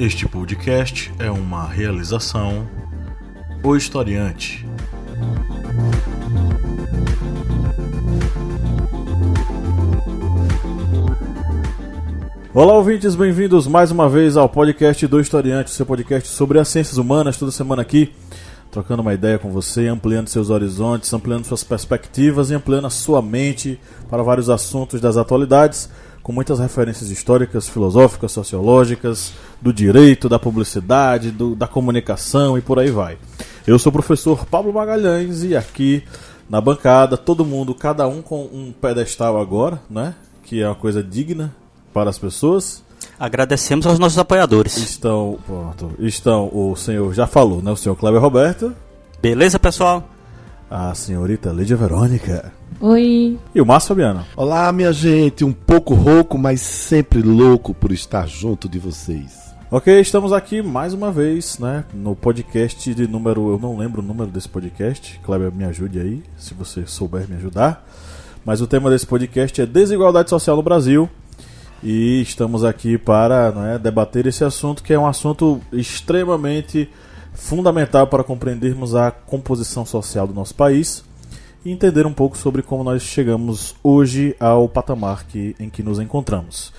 Este podcast é uma realização O Historiante. Olá, ouvintes, bem-vindos mais uma vez ao podcast do Historiante, seu podcast sobre as ciências humanas, toda semana aqui, trocando uma ideia com você, ampliando seus horizontes, ampliando suas perspectivas e ampliando a sua mente para vários assuntos das atualidades, com muitas referências históricas, filosóficas, sociológicas, do direito, da publicidade, do, da comunicação e por aí vai. Eu sou o professor Pablo Magalhães e aqui na bancada, todo mundo, cada um com um pedestal agora, né? Que é uma coisa digna para as pessoas. Agradecemos aos nossos apoiadores. Estão, pronto, estão o senhor já falou, né? O senhor Cleber Roberto. Beleza, pessoal? A senhorita Lídia Verônica. Oi. E o Márcio Fabiano. Olá, minha gente. Um pouco rouco, mas sempre louco por estar junto de vocês. Ok, estamos aqui mais uma vez, né? No podcast de número. Eu não lembro o número desse podcast. Kleber, me ajude aí, se você souber me ajudar. Mas o tema desse podcast é desigualdade social no Brasil. E estamos aqui para né, debater esse assunto, que é um assunto extremamente fundamental para compreendermos a composição social do nosso país e entender um pouco sobre como nós chegamos hoje ao patamar que, em que nos encontramos.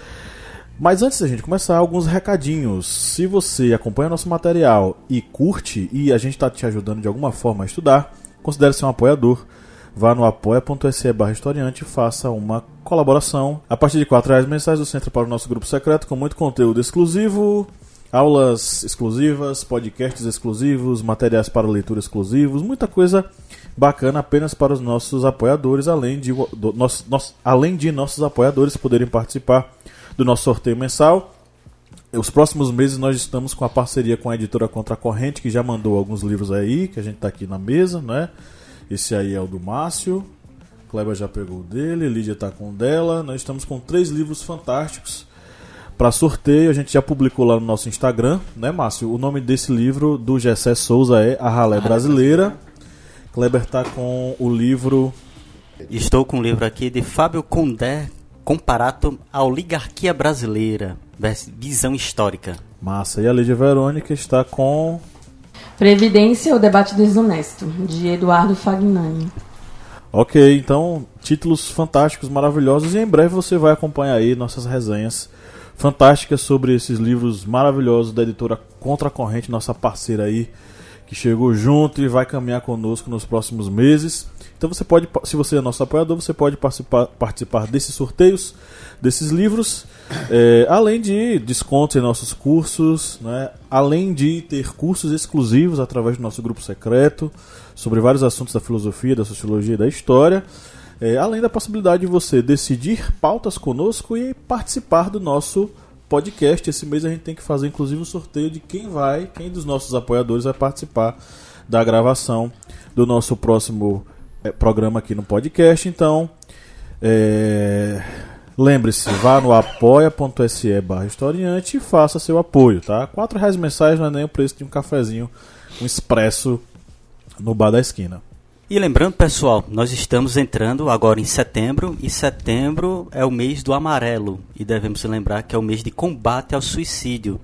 Mas antes da gente começar, alguns recadinhos. Se você acompanha nosso material e curte, e a gente está te ajudando de alguma forma a estudar, considere ser um apoiador. Vá no apoia.se barra historiante e faça uma colaboração. A partir de R$ reais mensais você entra para o nosso grupo secreto com muito conteúdo exclusivo, aulas exclusivas, podcasts exclusivos, materiais para leitura exclusivos, muita coisa bacana apenas para os nossos apoiadores, além de, do, nosso, além de nossos apoiadores poderem participar do nosso sorteio mensal. Os próximos meses nós estamos com a parceria com a editora Contra a Corrente, que já mandou alguns livros aí, que a gente está aqui na mesa, né? Esse aí é o do Márcio. Kleber já pegou o dele, Lídia está com o dela. Nós estamos com três livros fantásticos para sorteio. A gente já publicou lá no nosso Instagram, né, Márcio? O nome desse livro do Gessé Souza é A Ralé Brasileira. Kleber está com o livro. Estou com o livro aqui de Fábio Condé, Comparato à Oligarquia Brasileira, Visão Histórica. Massa. E a Lídia Verônica está com. Previdência, o debate desonesto, de Eduardo Fagnani. Ok, então, títulos fantásticos, maravilhosos, e em breve você vai acompanhar aí nossas resenhas fantásticas sobre esses livros maravilhosos da editora Contra a Corrente, nossa parceira aí, que chegou junto e vai caminhar conosco nos próximos meses. Então você pode, se você é nosso apoiador, você pode participar, participar desses sorteios, desses livros, é, além de descontos em nossos cursos, né? além de ter cursos exclusivos através do nosso grupo secreto sobre vários assuntos da filosofia, da sociologia e da história. É, além da possibilidade de você decidir pautas conosco e participar do nosso podcast. Esse mês a gente tem que fazer inclusive um sorteio de quem vai, quem dos nossos apoiadores vai participar da gravação do nosso próximo é, programa aqui no podcast. Então, é, lembre-se, vá no apoia.se barra historiante e faça seu apoio, tá? Quatro reais mensais não é nem o preço de um cafezinho, um expresso no bar da esquina. E lembrando, pessoal, nós estamos entrando agora em setembro e setembro é o mês do amarelo e devemos lembrar que é o mês de combate ao suicídio.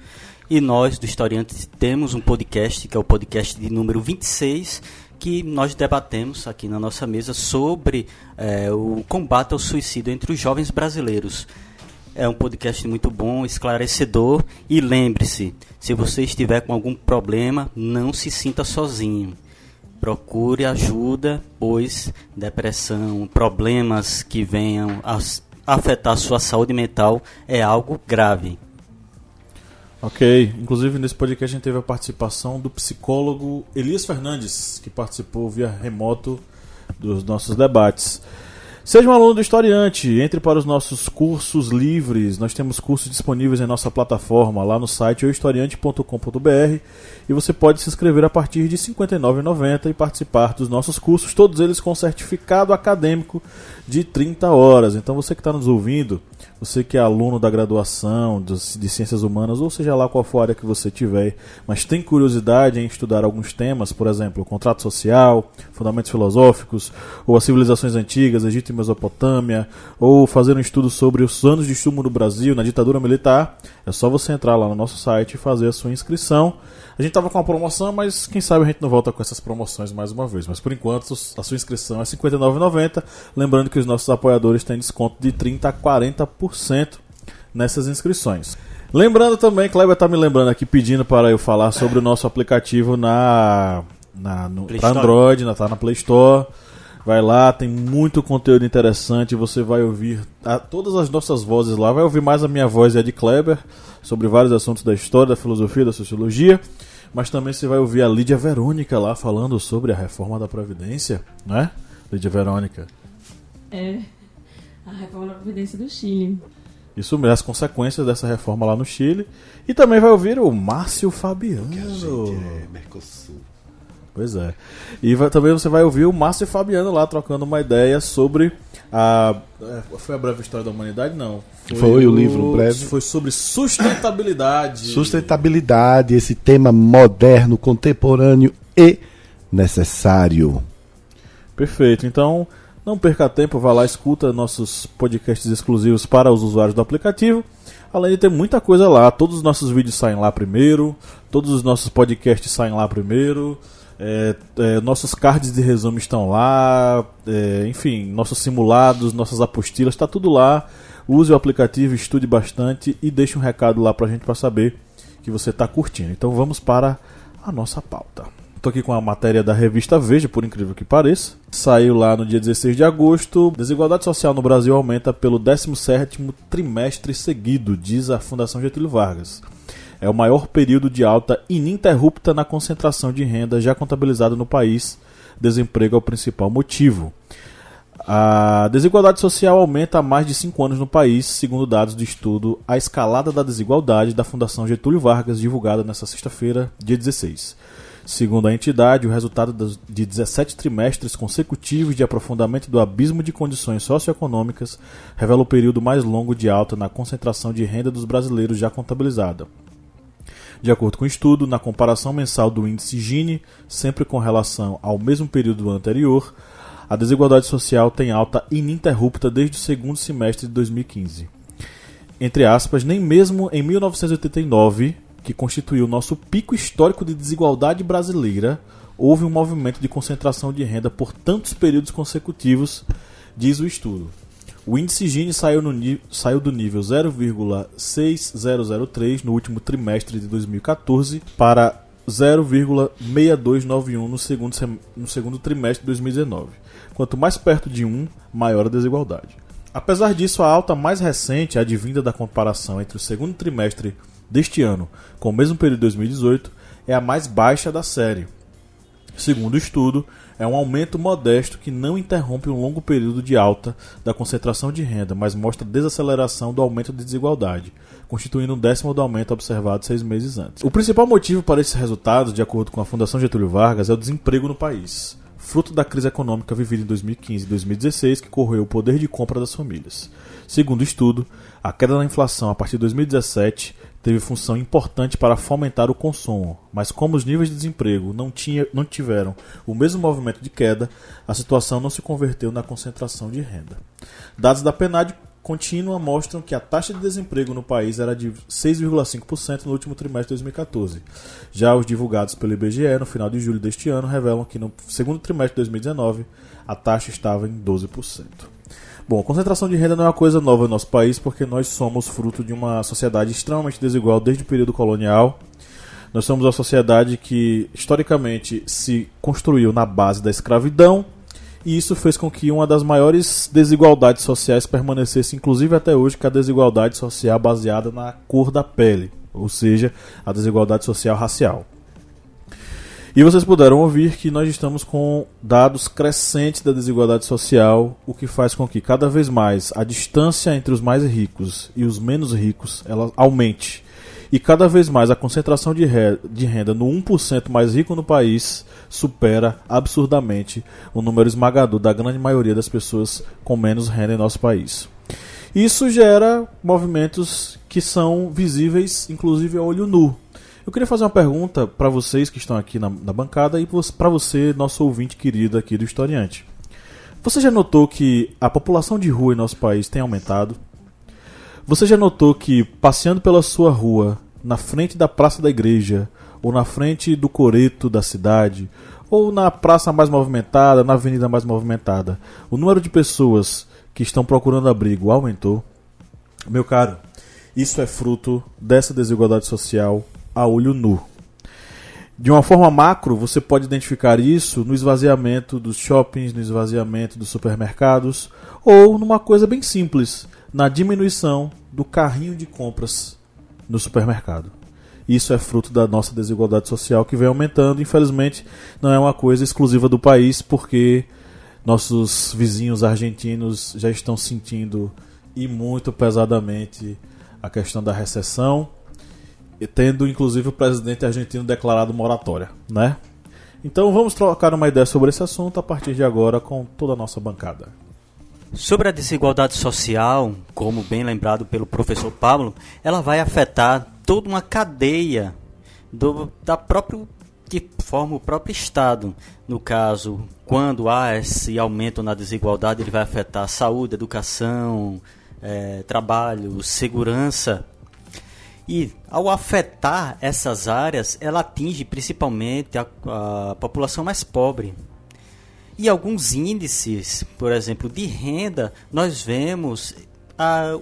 E nós, do Historiante, temos um podcast, que é o podcast de número 26, que nós debatemos aqui na nossa mesa sobre é, o combate ao suicídio entre os jovens brasileiros. É um podcast muito bom, esclarecedor e lembre-se, se você estiver com algum problema, não se sinta sozinho procure ajuda, pois depressão, problemas que venham a afetar sua saúde mental é algo grave. Ok, inclusive nesse podcast a gente teve a participação do psicólogo Elias Fernandes, que participou via remoto dos nossos debates. Seja um aluno do Historiante, entre para os nossos cursos livres. Nós temos cursos disponíveis em nossa plataforma, lá no site historiante.com.br e você pode se inscrever a partir de R$ 59,90 e participar dos nossos cursos, todos eles com certificado acadêmico de 30 horas. Então você que está nos ouvindo você que é aluno da graduação de ciências humanas, ou seja lá qual for a área que você tiver, mas tem curiosidade em estudar alguns temas, por exemplo, contrato social, fundamentos filosóficos, ou as civilizações antigas, Egito e Mesopotâmia, ou fazer um estudo sobre os anos de chumbo no Brasil, na ditadura militar, é só você entrar lá no nosso site e fazer a sua inscrição. A gente estava com uma promoção, mas quem sabe a gente não volta com essas promoções mais uma vez. Mas por enquanto a sua inscrição é R$ 59,90. Lembrando que os nossos apoiadores têm desconto de 30% a 40% nessas inscrições. Lembrando também, Kleber está me lembrando aqui, pedindo para eu falar sobre o nosso aplicativo na, na no, pra Android, na, tá na Play Store. Vai lá, tem muito conteúdo interessante. Você vai ouvir a, todas as nossas vozes lá. Vai ouvir mais a minha voz e a de Kleber sobre vários assuntos da história, da filosofia, da sociologia. Mas também você vai ouvir a Lídia Verônica lá falando sobre a reforma da Previdência, né? Lídia Verônica. É, a reforma da Previdência do Chile. Isso mesmo, as consequências dessa reforma lá no Chile. E também vai ouvir o Márcio Fabiano. Que a gente é Mercosul. Pois é. E vai, também você vai ouvir o Márcio e Fabiano lá trocando uma ideia sobre a. É, foi a breve história da humanidade? Não. Foi, foi o, o, livro breve. Foi sobre sustentabilidade. Sustentabilidade, esse tema moderno, contemporâneo e necessário. Perfeito. Então, não perca tempo, vá lá, escuta nossos podcasts exclusivos para os usuários do aplicativo. Além de ter muita coisa lá, todos os nossos vídeos saem lá primeiro, todos os nossos podcasts saem lá primeiro. É, é, nossos cards de resumo estão lá, é, enfim, nossos simulados, nossas apostilas, está tudo lá. Use o aplicativo, estude bastante e deixe um recado lá para a gente para saber que você está curtindo. Então vamos para a nossa pauta. Estou aqui com a matéria da revista Veja, por incrível que pareça. Saiu lá no dia 16 de agosto. Desigualdade social no Brasil aumenta pelo 17º trimestre seguido, diz a Fundação Getúlio Vargas é o maior período de alta ininterrupta na concentração de renda já contabilizada no país. Desemprego é o principal motivo. A desigualdade social aumenta há mais de cinco anos no país, segundo dados do estudo A Escalada da Desigualdade da Fundação Getúlio Vargas, divulgada nesta sexta-feira, dia 16. Segundo a entidade, o resultado de 17 trimestres consecutivos de aprofundamento do abismo de condições socioeconômicas revela o período mais longo de alta na concentração de renda dos brasileiros já contabilizada. De acordo com o estudo, na comparação mensal do índice Gini, sempre com relação ao mesmo período do anterior, a desigualdade social tem alta ininterrupta desde o segundo semestre de 2015. Entre aspas, nem mesmo em 1989, que constituiu nosso pico histórico de desigualdade brasileira, houve um movimento de concentração de renda por tantos períodos consecutivos, diz o estudo. O índice Gini saiu, no, saiu do nível 0,6003 no último trimestre de 2014 para 0,6291 no segundo, no segundo trimestre de 2019. Quanto mais perto de 1, maior a desigualdade. Apesar disso, a alta mais recente, advinda da comparação entre o segundo trimestre deste ano com o mesmo período de 2018, é a mais baixa da série. Segundo o estudo, é um aumento modesto que não interrompe um longo período de alta da concentração de renda, mas mostra desaceleração do aumento de desigualdade, constituindo um décimo do aumento observado seis meses antes. O principal motivo para esses resultados, de acordo com a Fundação Getúlio Vargas, é o desemprego no país, fruto da crise econômica vivida em 2015 e 2016 que corroeu o poder de compra das famílias. Segundo o estudo, a queda na inflação a partir de 2017 teve função importante para fomentar o consumo, mas como os níveis de desemprego não, tinha, não tiveram o mesmo movimento de queda, a situação não se converteu na concentração de renda. Dados da PNAD contínua mostram que a taxa de desemprego no país era de 6,5% no último trimestre de 2014. Já os divulgados pelo IBGE no final de julho deste ano revelam que no segundo trimestre de 2019 a taxa estava em 12%. Bom, concentração de renda não é uma coisa nova no nosso país, porque nós somos fruto de uma sociedade extremamente desigual desde o período colonial. Nós somos uma sociedade que, historicamente, se construiu na base da escravidão, e isso fez com que uma das maiores desigualdades sociais permanecesse, inclusive até hoje, que é a desigualdade social baseada na cor da pele, ou seja, a desigualdade social racial. E vocês puderam ouvir que nós estamos com dados crescentes da desigualdade social, o que faz com que cada vez mais a distância entre os mais ricos e os menos ricos ela aumente. E cada vez mais a concentração de renda no 1% mais rico no país supera absurdamente o número esmagador da grande maioria das pessoas com menos renda em nosso país. Isso gera movimentos que são visíveis, inclusive a olho nu. Eu queria fazer uma pergunta para vocês que estão aqui na, na bancada e para você, nosso ouvinte querido aqui do Historiante. Você já notou que a população de rua em nosso país tem aumentado? Você já notou que passeando pela sua rua, na frente da praça da igreja, ou na frente do coreto da cidade, ou na praça mais movimentada, na avenida mais movimentada, o número de pessoas que estão procurando abrigo aumentou? Meu caro, isso é fruto dessa desigualdade social a olho nu. De uma forma macro, você pode identificar isso no esvaziamento dos shoppings, no esvaziamento dos supermercados, ou numa coisa bem simples, na diminuição do carrinho de compras no supermercado. Isso é fruto da nossa desigualdade social que vem aumentando. Infelizmente, não é uma coisa exclusiva do país, porque nossos vizinhos argentinos já estão sentindo e muito pesadamente a questão da recessão tendo inclusive o presidente argentino declarado moratória, né? Então vamos trocar uma ideia sobre esse assunto a partir de agora com toda a nossa bancada. Sobre a desigualdade social, como bem lembrado pelo professor Pablo, ela vai afetar toda uma cadeia do, da própria que forma o próprio Estado. No caso, quando há esse aumento na desigualdade, ele vai afetar saúde, educação, é, trabalho, segurança e ao afetar essas áreas, ela atinge principalmente a, a população mais pobre. E alguns índices, por exemplo, de renda, nós vemos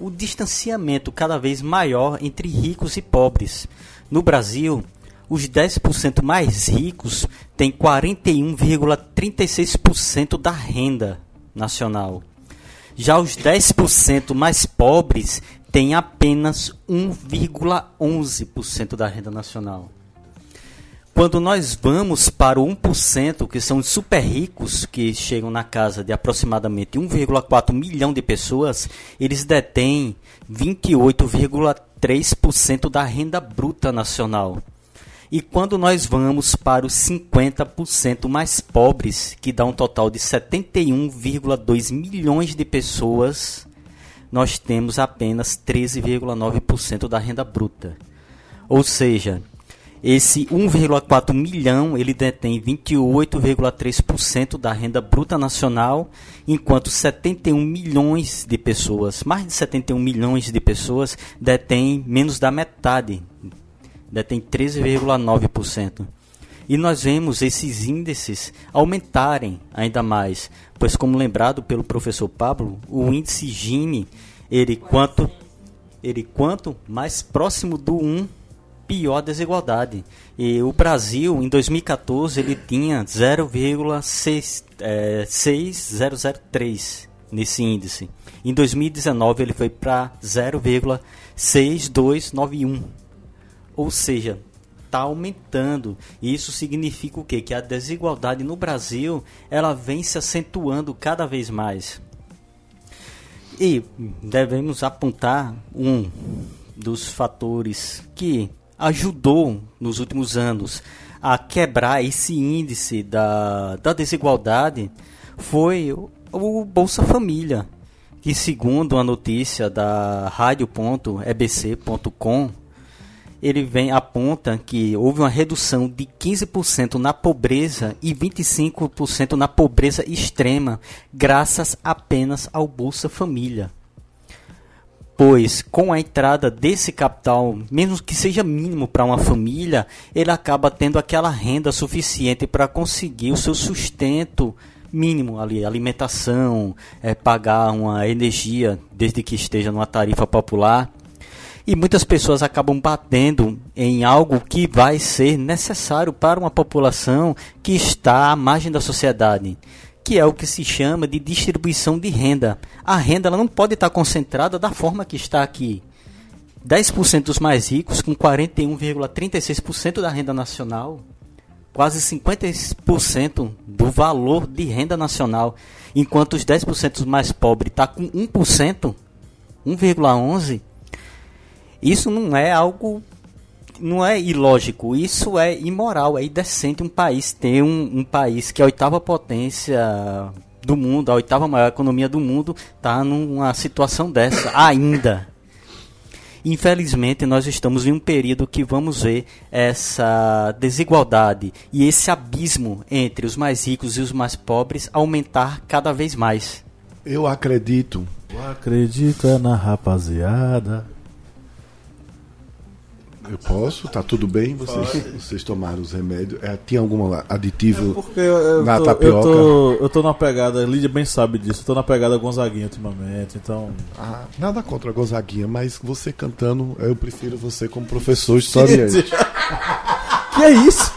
o distanciamento cada vez maior entre ricos e pobres. No Brasil, os 10% mais ricos têm 41,36% da renda nacional. Já os 10% mais pobres tem apenas 1,11% da renda nacional. Quando nós vamos para o 1%, que são os super ricos, que chegam na casa de aproximadamente 1,4 milhão de pessoas, eles detêm 28,3% da renda bruta nacional. E quando nós vamos para os 50% mais pobres, que dá um total de 71,2 milhões de pessoas, nós temos apenas 13,9% da renda bruta. Ou seja, esse 1,4 milhão ele detém 28,3% da renda bruta nacional, enquanto 71 milhões de pessoas, mais de 71 milhões de pessoas, detêm menos da metade, detém 13,9%. E nós vemos esses índices aumentarem ainda mais, pois como lembrado pelo professor Pablo, o índice Gini, ele quanto ele quanto mais próximo do 1, pior a desigualdade. E o Brasil em 2014 ele tinha 0,6003 é, nesse índice. Em 2019 ele foi para 0,6291. Ou seja, está aumentando. E isso significa o quê? Que a desigualdade no Brasil ela vem se acentuando cada vez mais. E devemos apontar um dos fatores que ajudou nos últimos anos a quebrar esse índice da, da desigualdade foi o, Bolsa Família, que segundo a notícia da rádio.ebc.com ele vem aponta que houve uma redução de 15% na pobreza e 25% na pobreza extrema, graças apenas ao Bolsa Família. Pois com a entrada desse capital, mesmo que seja mínimo para uma família, ele acaba tendo aquela renda suficiente para conseguir o seu sustento mínimo ali, alimentação, é, pagar uma energia desde que esteja numa tarifa popular e muitas pessoas acabam batendo em algo que vai ser necessário para uma população que está à margem da sociedade, que é o que se chama de distribuição de renda. A renda ela não pode estar concentrada da forma que está aqui. 10% dos mais ricos, com 41,36% da renda nacional, quase 50% do valor de renda nacional, enquanto os 10% dos mais pobres está com 1%, 1,11%, isso não é algo não é ilógico, isso é imoral, é indecente um país ter um, um país que é a oitava potência do mundo, a oitava maior economia do mundo, tá numa situação dessa ainda. Infelizmente, nós estamos em um período que vamos ver essa desigualdade e esse abismo entre os mais ricos e os mais pobres aumentar cada vez mais. Eu acredito. Eu acredito é na rapaziada. Eu posso? Tá tudo bem? Vocês, vocês tomaram os remédios? É, tinha algum aditivo É porque eu, eu na tô, tapioca? eu, tô, eu tô na pegada, a Lídia bem sabe disso, eu tô na pegada Gonzaguinha ultimamente, então. Ah, nada contra a Gonzaguinha, mas você cantando, eu prefiro você como professor historiante. que é isso?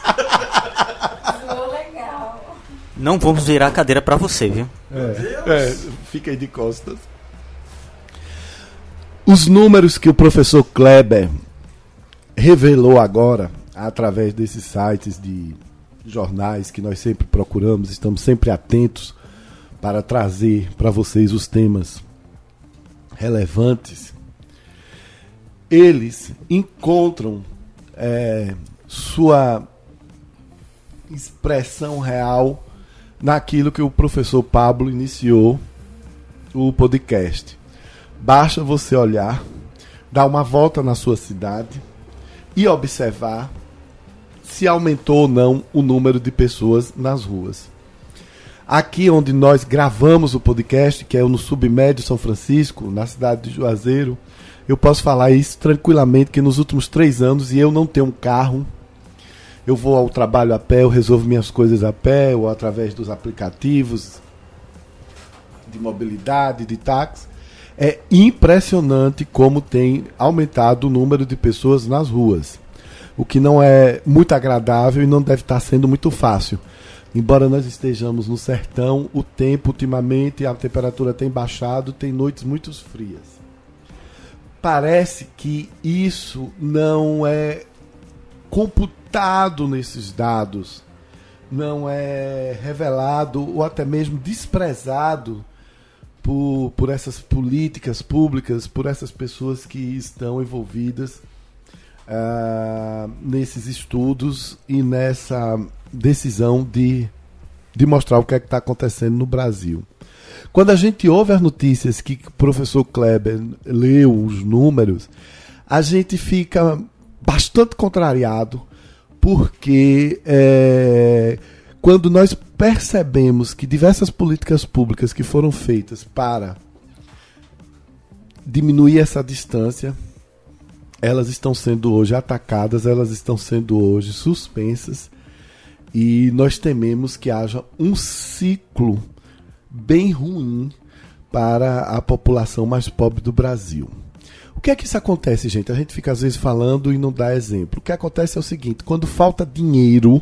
Não vamos virar a cadeira para você, viu? É, fica aí de costas. Os números que o professor Kleber revelou agora, através desses sites de jornais que nós sempre procuramos, estamos sempre atentos para trazer para vocês os temas relevantes, eles encontram é, sua expressão real naquilo que o professor Pablo iniciou o podcast. Basta você olhar, dar uma volta na sua cidade e observar se aumentou ou não o número de pessoas nas ruas. Aqui onde nós gravamos o podcast, que é no Submédio São Francisco, na cidade de Juazeiro, eu posso falar isso tranquilamente, que nos últimos três anos, e eu não tenho um carro, eu vou ao trabalho a pé, eu resolvo minhas coisas a pé, ou através dos aplicativos de mobilidade, de táxi. É impressionante como tem aumentado o número de pessoas nas ruas. O que não é muito agradável e não deve estar sendo muito fácil. Embora nós estejamos no sertão, o tempo ultimamente, a temperatura tem baixado, tem noites muito frias. Parece que isso não é computado nesses dados, não é revelado ou até mesmo desprezado por, por essas políticas públicas, por essas pessoas que estão envolvidas uh, nesses estudos e nessa decisão de, de mostrar o que é está acontecendo no Brasil. Quando a gente ouve as notícias que o professor Kleber leu os números, a gente fica bastante contrariado, porque é, quando nós percebemos que diversas políticas públicas que foram feitas para diminuir essa distância, elas estão sendo hoje atacadas, elas estão sendo hoje suspensas, e nós tememos que haja um ciclo bem ruim para a população mais pobre do Brasil. O que é que isso acontece, gente? A gente fica às vezes falando e não dá exemplo. O que acontece é o seguinte: quando falta dinheiro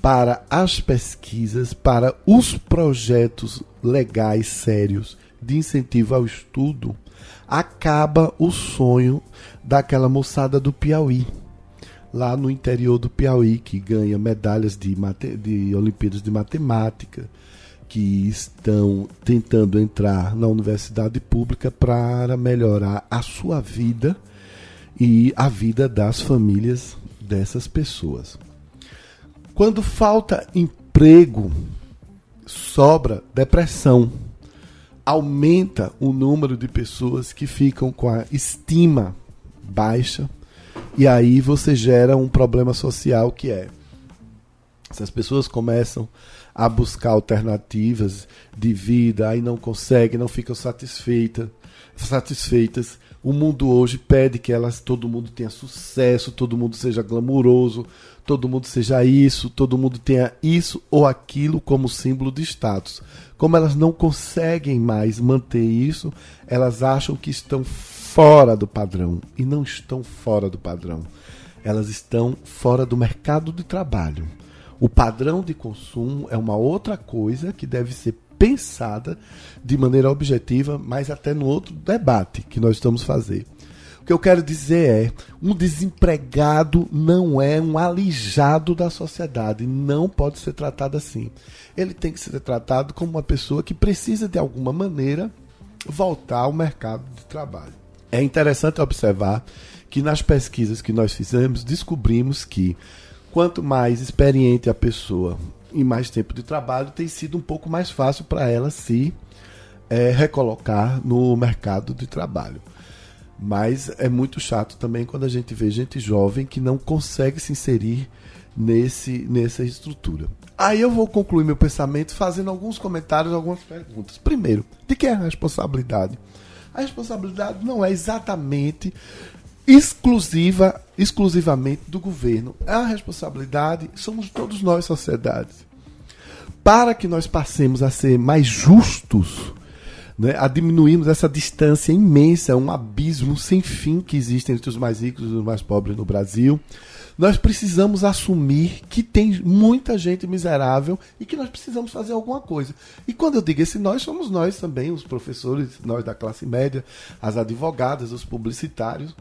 para as pesquisas, para os projetos legais sérios de incentivo ao estudo, acaba o sonho daquela moçada do Piauí, lá no interior do Piauí, que ganha medalhas de, de Olimpíadas de Matemática, que estão tentando entrar na universidade pública para melhorar a sua vida e a vida das famílias dessas pessoas. Quando falta emprego, sobra depressão. Aumenta o número de pessoas que ficam com a estima baixa e aí você gera um problema social que é essas pessoas começam a buscar alternativas de vida, aí não conseguem, não ficam satisfeitas, satisfeitas. O mundo hoje pede que elas, todo mundo tenha sucesso, todo mundo seja glamouroso, todo mundo seja isso, todo mundo tenha isso ou aquilo como símbolo de status. Como elas não conseguem mais manter isso, elas acham que estão fora do padrão e não estão fora do padrão. Elas estão fora do mercado de trabalho. O padrão de consumo é uma outra coisa que deve ser pensada de maneira objetiva, mas até no outro debate que nós estamos fazendo. O que eu quero dizer é: um desempregado não é um alijado da sociedade, não pode ser tratado assim. Ele tem que ser tratado como uma pessoa que precisa de alguma maneira voltar ao mercado de trabalho. É interessante observar que nas pesquisas que nós fizemos, descobrimos que quanto mais experiente a pessoa e mais tempo de trabalho, tem sido um pouco mais fácil para ela se é, recolocar no mercado de trabalho. Mas é muito chato também quando a gente vê gente jovem que não consegue se inserir nesse, nessa estrutura. Aí eu vou concluir meu pensamento fazendo alguns comentários, algumas perguntas. Primeiro, de quem é a responsabilidade? A responsabilidade não é exatamente exclusiva, exclusivamente do governo. A responsabilidade somos todos nós, sociedade. Para que nós passemos a ser mais justos, né, a diminuirmos essa distância imensa, um abismo sem fim que existe entre os mais ricos e os mais pobres no Brasil, nós precisamos assumir que tem muita gente miserável e que nós precisamos fazer alguma coisa. E quando eu digo esse nós, somos nós também, os professores, nós da classe média, as advogadas, os publicitários,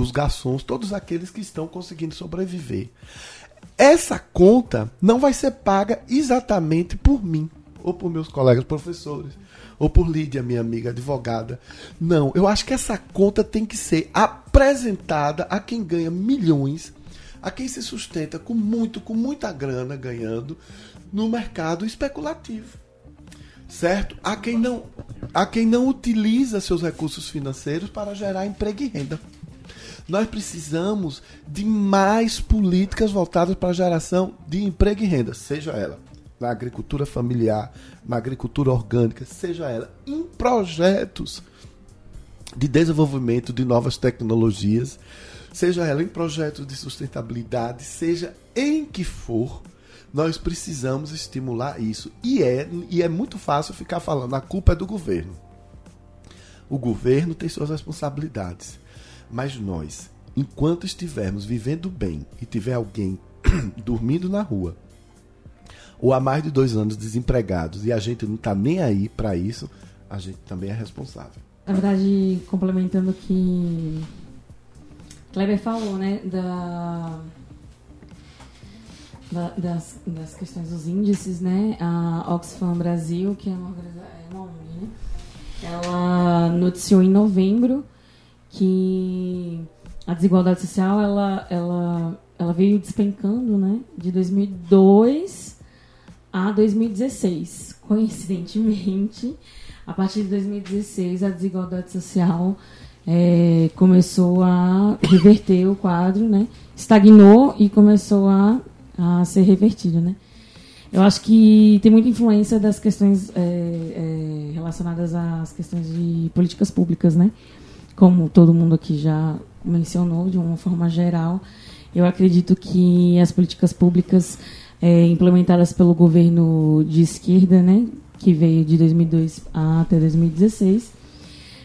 os garçons, todos aqueles que estão conseguindo sobreviver. Essa conta não vai ser paga exatamente por mim ou por meus colegas professores ou por Lídia, minha amiga advogada. Não, eu acho que essa conta tem que ser apresentada a quem ganha milhões a quem se sustenta com muito, com muita grana ganhando no mercado especulativo. Certo? A quem não, a quem não utiliza seus recursos financeiros para gerar emprego e renda. Nós precisamos de mais políticas voltadas para a geração de emprego e renda, seja ela na agricultura familiar, na agricultura orgânica, seja ela em projetos de desenvolvimento de novas tecnologias seja ela em projetos de sustentabilidade, seja em que for, nós precisamos estimular isso. E é, e é muito fácil ficar falando, a culpa é do governo. O governo tem suas responsabilidades. Mas nós, enquanto estivermos vivendo bem e tiver alguém dormindo na rua, ou há mais de dois anos desempregados e a gente não está nem aí para isso, a gente também é responsável. Na verdade, complementando que Kleber falou, né, da, da, das, das questões dos índices, né, a Oxfam Brasil, que é uma, é uma ONG, né, ela noticiou em novembro que a desigualdade social, ela, ela, ela veio despencando, né, de 2002 a 2016. Coincidentemente, a partir de 2016, a desigualdade social é, começou a reverter o quadro, né? Estagnou e começou a, a ser revertido, né? Eu acho que tem muita influência das questões é, é, relacionadas às questões de políticas públicas, né? Como todo mundo aqui já mencionou de uma forma geral, eu acredito que as políticas públicas é, implementadas pelo governo de esquerda, né, que veio de 2002 até 2016,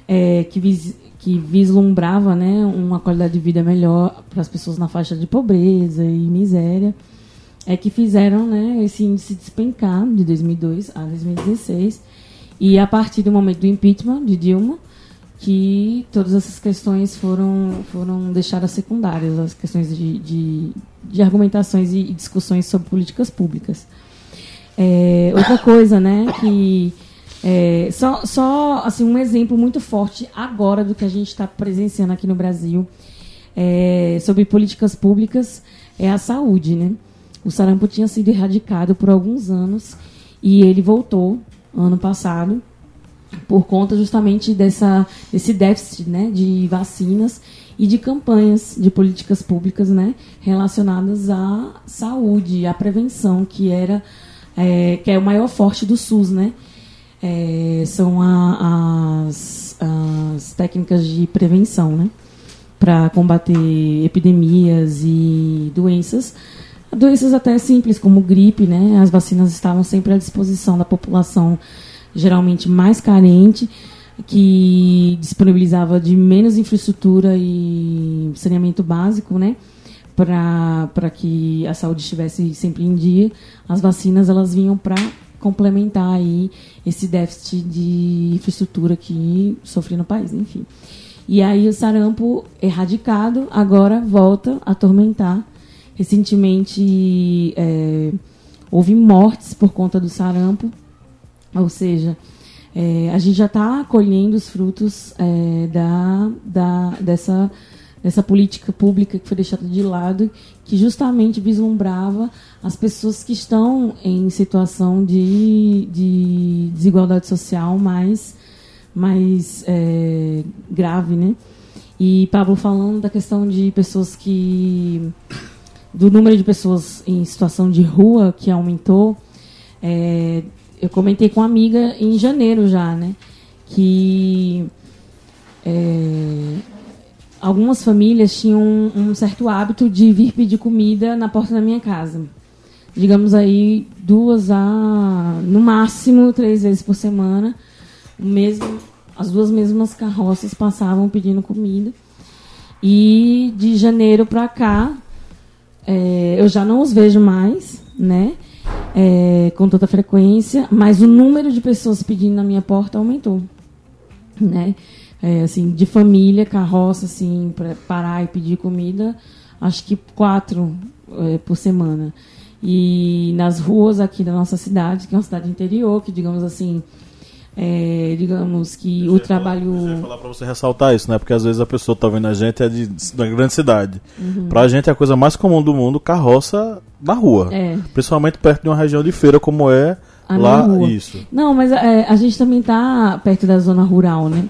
é, que vis que vislumbrava né, uma qualidade de vida melhor para as pessoas na faixa de pobreza e miséria, é que fizeram né, esse índice despencar de 2002 a 2016. E a partir do momento do impeachment de Dilma, que todas essas questões foram, foram deixadas secundárias, as questões de, de, de argumentações e discussões sobre políticas públicas. É, outra coisa, né, que é, só, só assim, um exemplo muito forte agora do que a gente está presenciando aqui no Brasil é, sobre políticas públicas é a saúde. Né? O sarampo tinha sido erradicado por alguns anos e ele voltou ano passado por conta justamente dessa, desse déficit né, de vacinas e de campanhas de políticas públicas né, relacionadas à saúde, à prevenção, que era é, que é o maior forte do SUS, né? é, são a, as, as técnicas de prevenção, né? Para combater epidemias e doenças. Doenças até simples, como gripe, né? As vacinas estavam sempre à disposição da população, geralmente mais carente, que disponibilizava de menos infraestrutura e saneamento básico, né? Para que a saúde estivesse sempre em dia. As vacinas, elas vinham para complementar aí esse déficit de infraestrutura que sofre no país, enfim. E aí o sarampo erradicado agora volta a atormentar. Recentemente é, houve mortes por conta do sarampo, ou seja, é, a gente já está colhendo os frutos é, da, da, dessa, dessa política pública que foi deixada de lado, que justamente vislumbrava as pessoas que estão em situação de, de desigualdade social mais, mais é, grave, né? E Pablo falando da questão de pessoas que do número de pessoas em situação de rua que aumentou, é, eu comentei com uma amiga em janeiro já, né? Que é, algumas famílias tinham um, um, certo hábito de vir pedir comida na porta da minha casa. Digamos aí, duas a. no máximo três vezes por semana. Mesmo, as duas mesmas carroças passavam pedindo comida. E de janeiro para cá, é, eu já não os vejo mais, né? É, com tanta frequência, mas o número de pessoas pedindo na minha porta aumentou, né? É, assim, de família, carroça, assim, para parar e pedir comida, acho que quatro é, por semana. E nas ruas aqui da nossa cidade, que é uma cidade interior, que digamos assim, é, digamos que o trabalho. Eu ia falar para você ressaltar isso, né? Porque às vezes a pessoa tá vendo a gente é de, da grande cidade. Uhum. Pra gente é a coisa mais comum do mundo carroça na rua. É. Principalmente perto de uma região de feira como é a lá. Isso. Não, mas é, a gente também tá perto da zona rural, né?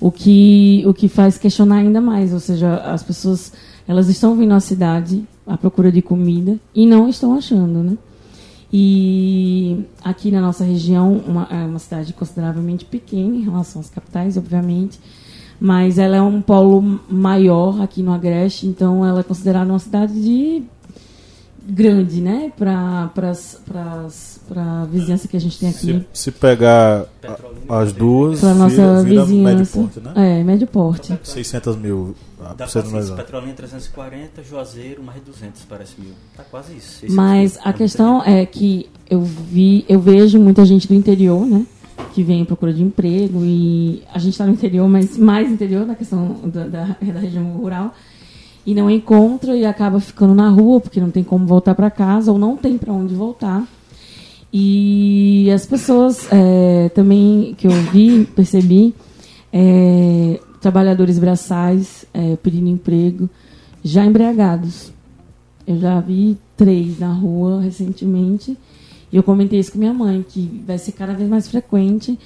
O que, o que faz questionar ainda mais. Ou seja, as pessoas elas estão vindo à cidade à procura de comida e não estão achando, né? E aqui na nossa região, uma, é uma cidade consideravelmente pequena em relação às capitais, obviamente, mas ela é um polo maior aqui no Agreste, então ela é considerada uma cidade de grande, né, para a vizinhança que a gente tem aqui. Se, se pegar as duas, para nossa vira, vizinhança, médio porte, né? É, médio porte. 600 mil. Ah, Dá pra mais Petrolina 340, Juazeiro mais 200, parece mil. Tá quase isso. Mas a questão é que eu vi, eu vejo muita gente do interior, né? que vem em procura de emprego e a gente está no interior, mas mais interior na questão da, da, da, região rural e não encontra e acaba ficando na rua porque não tem como voltar para casa ou não tem para onde voltar. E as pessoas é, também que eu vi, percebi, é, trabalhadores braçais é, pedindo emprego, já embriagados. Eu já vi três na rua recentemente. E eu comentei isso com minha mãe, que vai ser cada vez mais frequente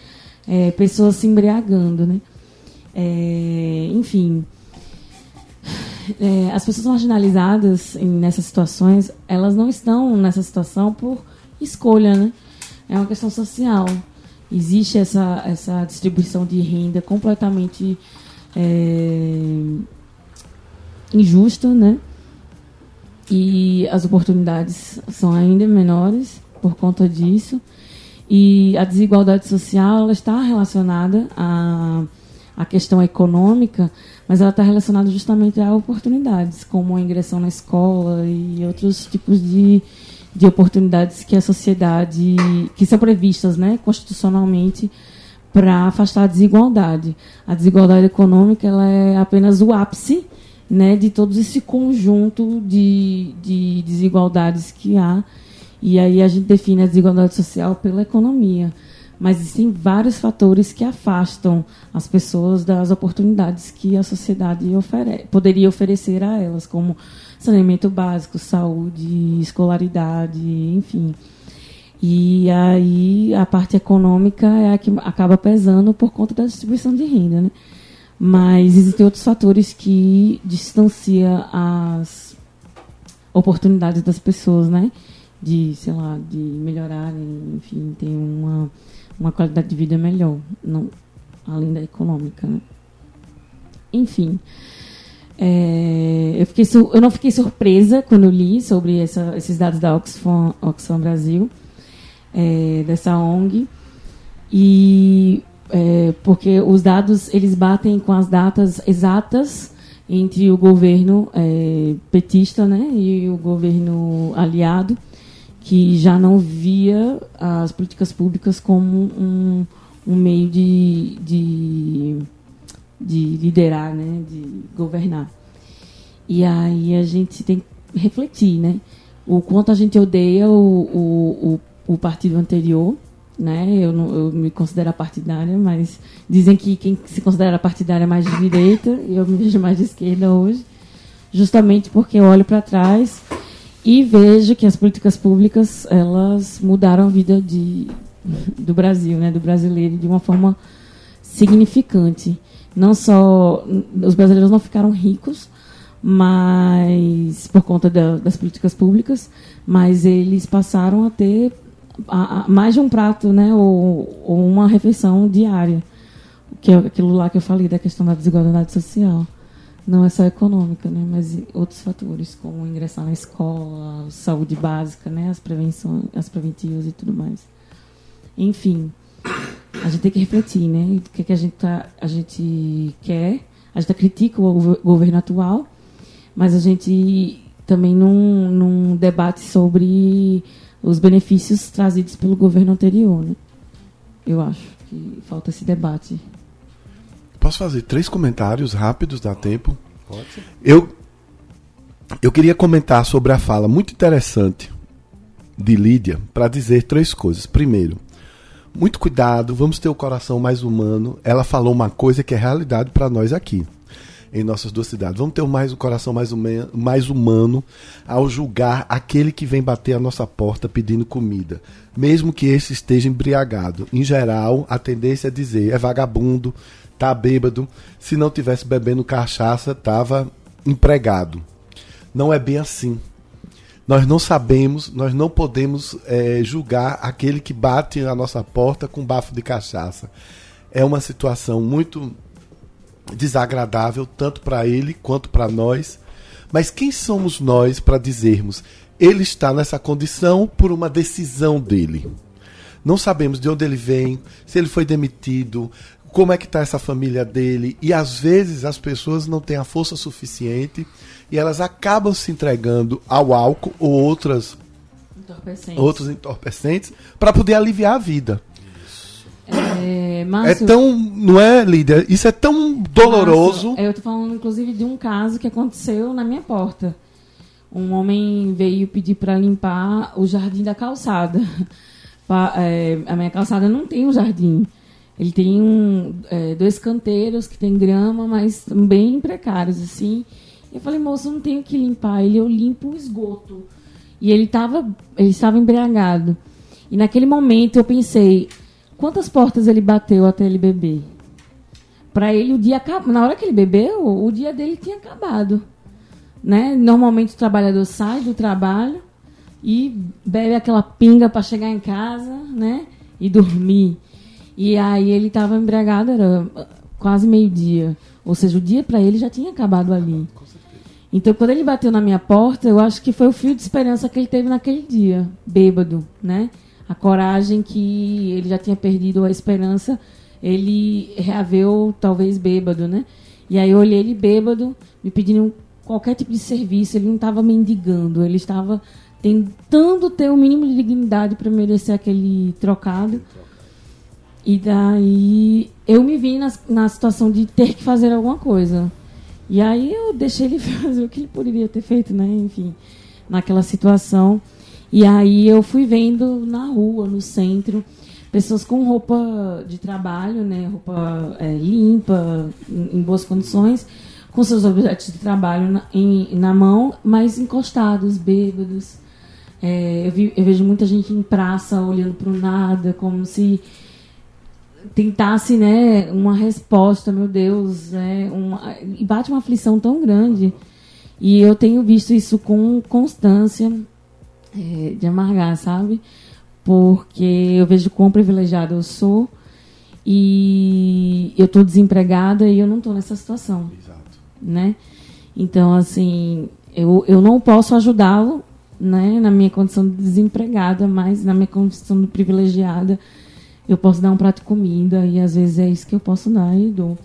é, pessoas se embriagando, né? É, enfim, é, as pessoas marginalizadas em, nessas situações, elas não estão nessa situação por escolha, né? É uma questão social. Existe essa, essa distribuição de renda completamente é, injusta, né? E as oportunidades são ainda menores por conta disso. E a desigualdade social ela está relacionada à, à questão econômica, mas ela está relacionada justamente a oportunidades, como a ingressão na escola e outros tipos de, de oportunidades que a sociedade, que são previstas né, constitucionalmente para afastar a desigualdade. A desigualdade econômica ela é apenas o ápice né, de todo esse conjunto de, de desigualdades que há. E aí a gente define a desigualdade social pela economia mas existem vários fatores que afastam as pessoas das oportunidades que a sociedade ofere poderia oferecer a elas, como saneamento básico, saúde, escolaridade, enfim. E aí a parte econômica é a que acaba pesando por conta da distribuição de renda, né? Mas existem outros fatores que distanciam as oportunidades das pessoas, né? De, sei lá, de melhorarem, enfim, ter uma uma qualidade de vida melhor, não, além da econômica. Né? Enfim, é, eu, fiquei, eu não fiquei surpresa quando li sobre essa, esses dados da Oxfam, Oxfam Brasil, é, dessa ONG, e é, porque os dados eles batem com as datas exatas entre o governo é, petista né, e o governo aliado que já não via as políticas públicas como um, um meio de, de, de liderar, né, de governar. E aí a gente tem que refletir, né? O quanto a gente odeia o, o, o, o partido anterior, né? Eu, não, eu me considero partidária, mas dizem que quem se considera partidária é mais de direita, e eu me vejo mais de esquerda hoje. justamente porque eu olho para trás e vejo que as políticas públicas elas mudaram a vida de, do Brasil, né, do brasileiro de uma forma significante. Não só os brasileiros não ficaram ricos, mas por conta da, das políticas públicas, mas eles passaram a ter a, a, mais de um prato, né, ou, ou uma refeição diária, que é aquilo lá que eu falei da questão da desigualdade social. Não é só econômica, né, mas outros fatores, como ingressar na escola, saúde básica, né, as prevenções, as preventivas e tudo mais. Enfim, a gente tem que refletir, né? O que, é que a gente tá, a gente quer? A gente critica o governo atual, mas a gente também não, não debate sobre os benefícios trazidos pelo governo anterior, né? Eu acho que falta esse debate. Posso fazer três comentários rápidos, dá tempo? Pode. Eu, eu queria comentar sobre a fala muito interessante de Lídia para dizer três coisas. Primeiro, muito cuidado, vamos ter o coração mais humano. Ela falou uma coisa que é realidade para nós aqui, em nossas duas cidades. Vamos ter mais o coração mais, mais humano ao julgar aquele que vem bater a nossa porta pedindo comida, mesmo que esse esteja embriagado. Em geral, a tendência é dizer é vagabundo, tá bêbado. Se não tivesse bebendo cachaça, tava empregado. Não é bem assim. Nós não sabemos, nós não podemos é, julgar aquele que bate na nossa porta com bafo de cachaça. É uma situação muito desagradável, tanto para ele quanto para nós. Mas quem somos nós para dizermos ele está nessa condição por uma decisão dele? Não sabemos de onde ele vem, se ele foi demitido, como é que está essa família dele. E às vezes as pessoas não têm a força suficiente e elas acabam se entregando ao álcool ou outras entorpecentes. outros entorpecentes para poder aliviar a vida. É, Márcio, é tão, não é, Lídia? Isso é tão doloroso. Márcio, eu tô falando inclusive de um caso que aconteceu na minha porta. Um homem veio pedir para limpar o jardim da calçada. é, a minha calçada não tem um jardim. Ele tem um, é, dois canteiros que tem grama, mas bem precários assim. Eu falei, moço, não tenho que limpar ele, eu limpo o esgoto. E ele estava ele estava embriagado. E naquele momento eu pensei, quantas portas ele bateu até ele beber? Para ele o dia na hora que ele bebeu, o dia dele tinha acabado, né? Normalmente o trabalhador sai do trabalho e bebe aquela pinga para chegar em casa, né? E dormir. E aí ele estava embriagado, era quase meio-dia. Ou seja, o dia para ele já tinha acabado ali. Então, quando ele bateu na minha porta, eu acho que foi o fio de esperança que ele teve naquele dia, bêbado, né? A coragem que ele já tinha perdido a esperança, ele reaveu talvez bêbado, né? E aí eu olhei ele bêbado, me pedindo qualquer tipo de serviço, ele não estava mendigando, ele estava tentando ter o mínimo de dignidade para merecer aquele trocado. E daí eu me vi na, na situação de ter que fazer alguma coisa. E aí eu deixei ele fazer o que ele poderia ter feito, né? Enfim, naquela situação. E aí eu fui vendo na rua, no centro, pessoas com roupa de trabalho, né? Roupa é, limpa, em, boas condições, com seus objetos de trabalho na, em, na mão, mas encostados, bêbados. É, eu, vi, eu vejo muita gente em praça olhando para o nada, como se tentasse, né, uma resposta, meu Deus, né, uma, e bate uma aflição tão grande. E eu tenho visto isso com constância é, de amargar, sabe? Porque eu vejo quão privilegiada eu sou e eu estou desempregada e eu não estou nessa situação. Exato. Né? Então, assim, eu, eu não posso ajudá-lo né, na minha condição de desempregada, mas na minha condição de privilegiada eu posso dar um prato de comida e às vezes é isso que eu posso dar e dou.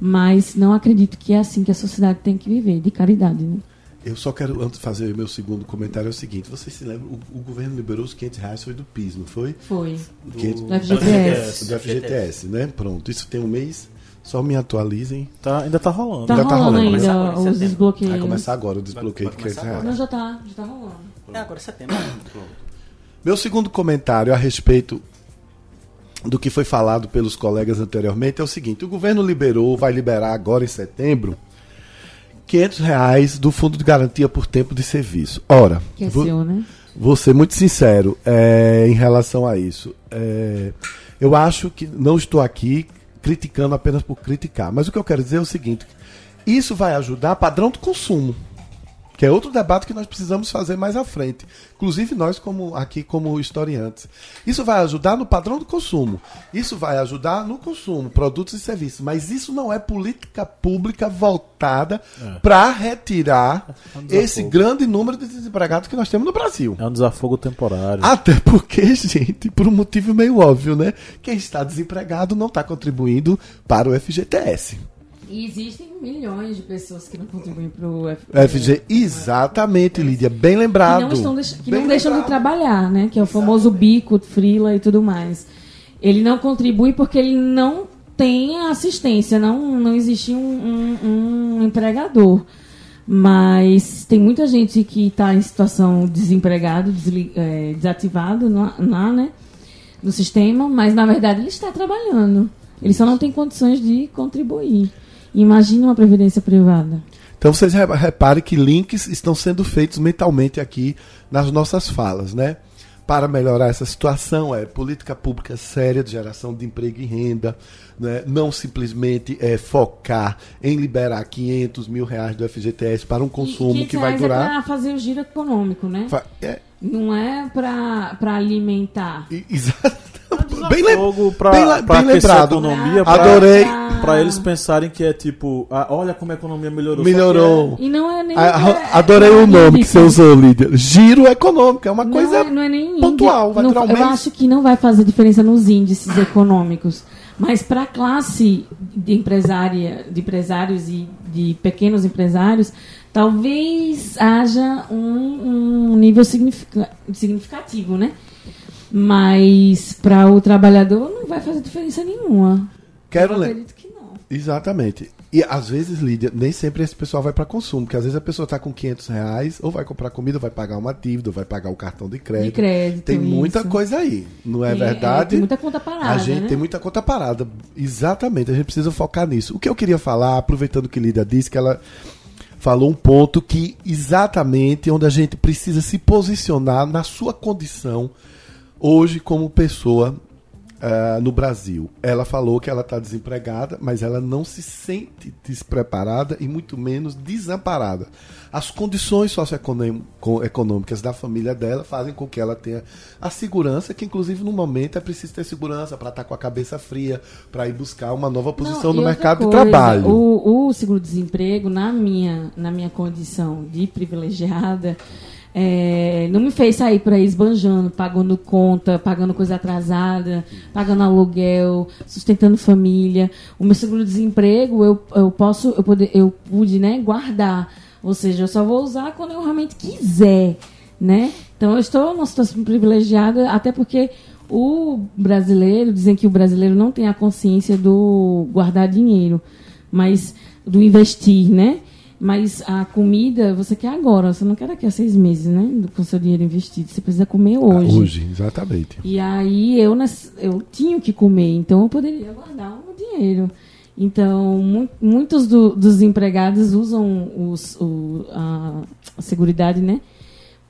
Mas não acredito que é assim que a sociedade tem que viver, de caridade. Né? Eu só quero, antes de fazer meu segundo comentário, é o seguinte: vocês se lembram, o, o governo liberou os 500 reais, foi do PIS, não foi? Foi. Do, 500, do FGTS. Do FGTS, né? Pronto, isso tem um mês. Só me atualizem. Tá, ainda tá rolando. Tá ainda rolando, tá rolando ainda os desbloqueios. Vai começar agora o desbloqueio de 500 reais. Não, já tá, já tá rolando. É agora setembro. Meu segundo comentário a respeito do que foi falado pelos colegas anteriormente é o seguinte: o governo liberou, vai liberar agora em setembro, 500 reais do Fundo de Garantia por Tempo de Serviço. Ora, Que é vou, seu, né? vou ser muito sincero é, em relação a isso. É, eu acho que não estou aqui criticando apenas por criticar, mas o que eu quero dizer é o seguinte: isso vai ajudar padrão de consumo. Que é outro debate que nós precisamos fazer mais à frente. Inclusive nós, como aqui como historiantes. Isso vai ajudar no padrão do consumo. Isso vai ajudar no consumo, produtos e serviços. Mas isso não é política pública voltada para retirar É um esse grande número de desempregados que nós temos no Brasil. É um desafogo temporário. Até porque, gente, por um motivo meio óbvio, né? Quem está desempregado não está contribuindo para o FGTS. E existem milhões de pessoas que não contribuem para o FG, exatamente, Lídia, bem Que lembrado. não, estão deix- que não deixam de lembrado. trabalhar, né? Que é o famoso bico, frila e tudo mais. Ele não contribui porque ele não tem assistência, não, não existe um, um- um empregador. Mas tem muita gente que está em situação desempregado, desli- eh, desativado na, né, no sistema, mas na verdade ele está trabalhando. Ele só não tem condições de contribuir. Imagina uma previdência privada. Então vocês re- reparem que links estão sendo feitos mentalmente aqui nas nossas falas, né? Para melhorar essa situação, é política pública séria de geração de emprego e renda, né? não simplesmente é, focar em liberar 500 mil reais do FGTS para um consumo que vai É durar. para fazer o giro econômico, né? É, Não é para alimentar. exato. bem, lem- Desafogo pra, bem le- pra bem aquecer a lembrado. economia, pra, Adorei. pra eles pensarem que é tipo, ah, olha como a economia melhorou. Que Melhorou. E não é nem. A- a- é- adorei é o nome que índice. você usou, Lídia. Giro econômico. É uma Não coisa. é, não é nem pontual, vai Não- durar um Eu mês. acho que não vai fazer diferença nos índices econômicos. Mas para a classe de empresária, de empresários e de pequenos empresários, talvez haja um, um nível significa- significativo, né? Mas para o trabalhador não vai fazer diferença nenhuma. Quero Eu ler. acredito que não. Exatamente. E às vezes, Lídia, nem sempre esse pessoal vai para consumo, porque às vezes a pessoa está com 500 reais, ou vai comprar comida, ou vai pagar uma dívida, ou vai pagar o cartão de crédito. De crédito. Tem muita isso. coisa aí, não é Tem- verdade? tem muita conta parada. a gente né? tem muita conta parada. Exatamente, a gente precisa focar nisso. O que eu queria falar, aproveitando que Lídia disse, que ela falou um ponto que exatamente onde a gente precisa se posicionar na sua condição hoje como pessoa ah, no Brasil. Ela falou que ela está desempregada, mas ela não se sente despreparada e muito menos desamparada. As condições socioeconômicas da família dela fazem com que ela tenha a segurança, que inclusive no momento é preciso ter segurança para estar com a cabeça fria, para ir buscar uma nova posição Não, no mercado de coisa, trabalho. O, o seguro-desemprego, na minha, na minha condição de privilegiada, é, não me fez sair por aí esbanjando, pagando conta, pagando coisa atrasada, pagando aluguel, sustentando família. O meu seguro-desemprego eu, eu posso, eu, eu pude né, guardar. Ou seja, eu só vou usar quando eu realmente quiser. Né? Então eu estou numa situação privilegiada, até porque o brasileiro, dizem que o brasileiro não tem a consciência do guardar dinheiro, mas do investir, né? Mas a comida você quer agora, você não quer daqui a seis meses, né? Com seu dinheiro investido. Você precisa comer hoje. Hoje, exatamente. E aí eu, eu tinha que comer, então eu poderia guardar o dinheiro. Então, mu- muitos do- dos empregados usam os, o, a, a seguridade, né?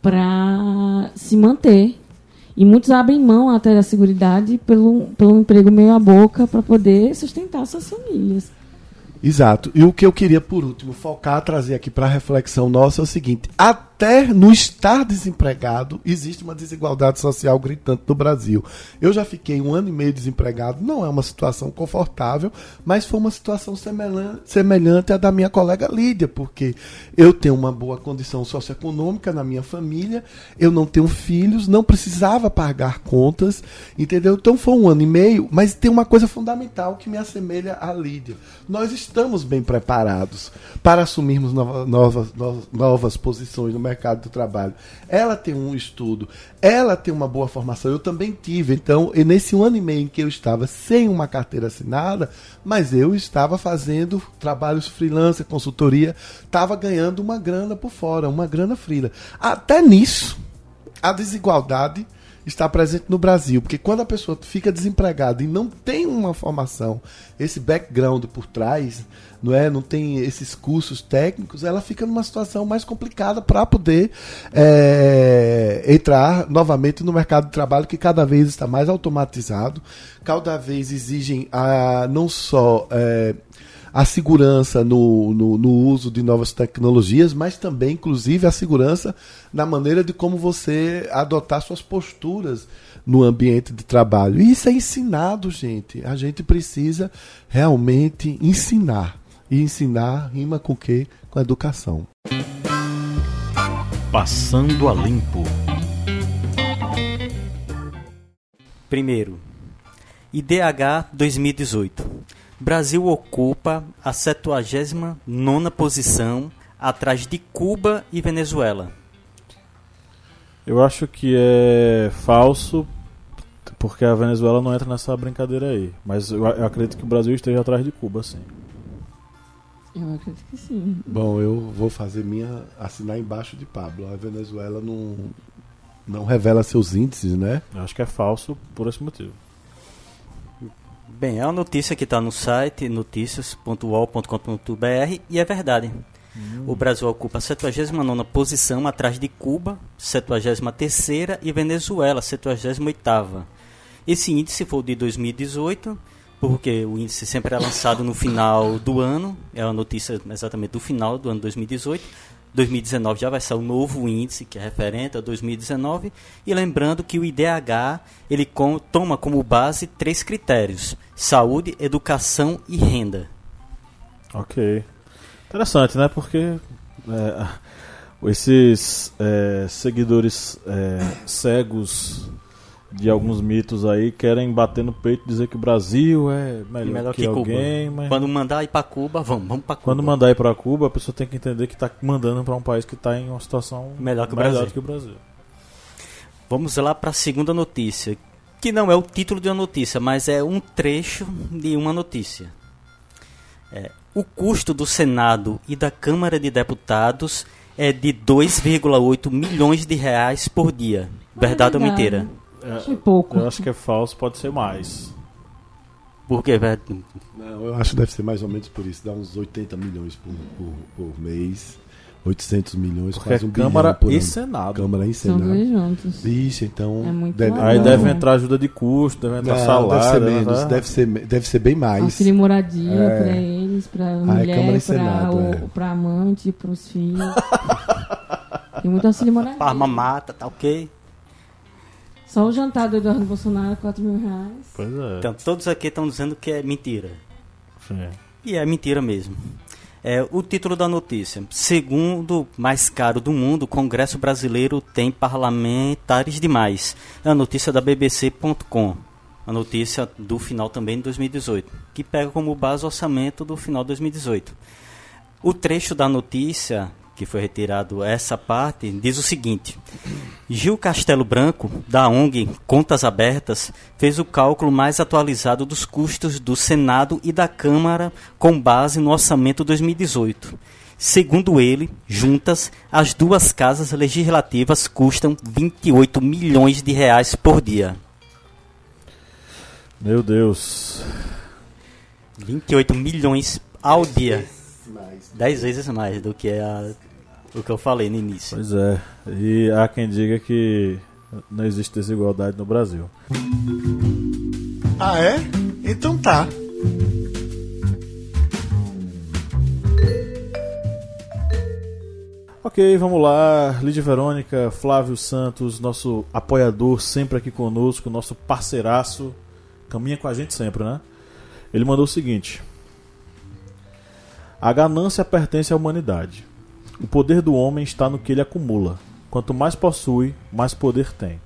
Para se manter. E muitos abrem mão até da seguridade pelo, pelo emprego meio a boca para poder sustentar suas famílias. Exato. E o que eu queria, por último, focar, trazer aqui para reflexão nossa é o seguinte: até no estar desempregado, existe uma desigualdade social gritante no Brasil. Eu já fiquei um ano e meio desempregado, não é uma situação confortável, mas foi uma situação semelhante, à da minha colega Lídia, porque eu tenho uma boa condição socioeconômica na minha família, eu não tenho filhos, não precisava pagar contas, entendeu? Então foi um ano e meio, mas tem uma coisa fundamental que me assemelha à Lídia. Nós estamos bem preparados para assumirmos nova- novas, novas, novas posições no mercado do trabalho. Ela tem um estudo, ela tem uma boa formação, eu também tive. Então, e nesse ano e meio em que eu estava sem uma carteira assinada, mas eu estava fazendo trabalhos freelance, consultoria, estava ganhando uma grana por fora, uma grana frila. Até nisso, a desigualdade está presente no Brasil. Porque quando a pessoa fica desempregada e não tem uma formação, esse background por trás, não é, não tem esses cursos técnicos, ela fica numa situação mais complicada para poder é, entrar novamente no mercado de trabalho que cada vez está mais automatizado, cada vez exigem a, não só é, a segurança no, no, no, uso de novas tecnologias, mas também, inclusive, a segurança na maneira de como você adotar suas posturas no ambiente de trabalho. E isso é ensinado, gente. A gente precisa realmente ensinar. E ensinar rima com o quê? Com a educação. Passando a limpo. Primeiro, IDH 2018. Brasil ocupa a 79 posição atrás de Cuba e Venezuela. Eu acho que é falso porque a Venezuela não entra nessa brincadeira aí. Mas eu, eu acredito que o Brasil esteja atrás de Cuba, sim. Eu acredito que sim. Bom, eu vou fazer minha. assinar embaixo de Pablo. A Venezuela não, não revela seus índices, né? Eu acho que é falso por esse motivo. Bem, é uma notícia que está no site noticias.uol.com.br e é verdade. Hum. O Brasil ocupa a 79 posição atrás de Cuba, 73 e Venezuela, 78 Esse índice foi de 2018, porque o índice sempre é lançado no final do ano, é uma notícia exatamente do final do ano 2018. 2019 já vai ser o novo índice que é referente a 2019 e lembrando que o IDH ele com, toma como base três critérios: saúde, educação e renda. Ok, interessante, né? Porque é, esses é, seguidores é, cegos de alguns mitos aí querem bater no peito e dizer que o Brasil é melhor, melhor que, que alguém. Mas... Quando mandar ir para Cuba, vamos, vamos para Cuba. Quando mandar ir para Cuba, a pessoa tem que entender que está mandando para um país que está em uma situação melhor que o melhor Brasil. que o Brasil. Vamos lá para a segunda notícia, que não é o título de uma notícia, mas é um trecho de uma notícia. É, o custo do Senado e da Câmara de Deputados é de 2,8 milhões de reais por dia. Verdade ou mentira? Achei pouco. Eu acho que é falso, pode ser mais. Por quê, velho? Não, eu acho que deve ser mais ou menos por isso. Dá uns 80 milhões por, por, por mês. 800 milhões, Porque quase um Câmara bilhão por e ano. Senado. Câmara e São Senado. dois juntos. Vixe, então. É muito deve, maior. Aí deve entrar ajuda de custo, deve entrar Não, salário. deve ser né? menos, deve ser, deve ser bem mais. Auxílio moradia É. pra eles, pra Ah, é mulher, Câmara e pra, Senado, o, é. pra amante, pros filhos. Tem muito auxílio moradia. Parma mata, tá ok? Só o jantar do Eduardo Bolsonaro, 4 mil reais. Pois é. Então, todos aqui estão dizendo que é mentira. Sim. E é mentira mesmo. É, o título da notícia: Segundo mais caro do mundo, o Congresso Brasileiro tem parlamentares demais. É a notícia da BBC.com. A notícia do final também de 2018, que pega como base o orçamento do final de 2018. O trecho da notícia, que foi retirado essa parte, diz o seguinte: Gil Castelo Branco, da ONG Contas Abertas, fez o cálculo mais atualizado dos custos do Senado e da Câmara com base no orçamento 2018. Segundo ele, juntas, as duas casas legislativas custam 28 milhões de reais por dia. Meu Deus. 28 milhões ao dia. 10 vezes mais do que a, o que eu falei no início. Pois é. E há quem diga que não existe desigualdade no Brasil. Ah, é? Então tá. Ok, vamos lá. Lídia Verônica, Flávio Santos, nosso apoiador sempre aqui conosco, nosso parceiraço. Caminha com a gente sempre, né? Ele mandou o seguinte: A ganância pertence à humanidade. O poder do homem está no que ele acumula. Quanto mais possui, mais poder tem.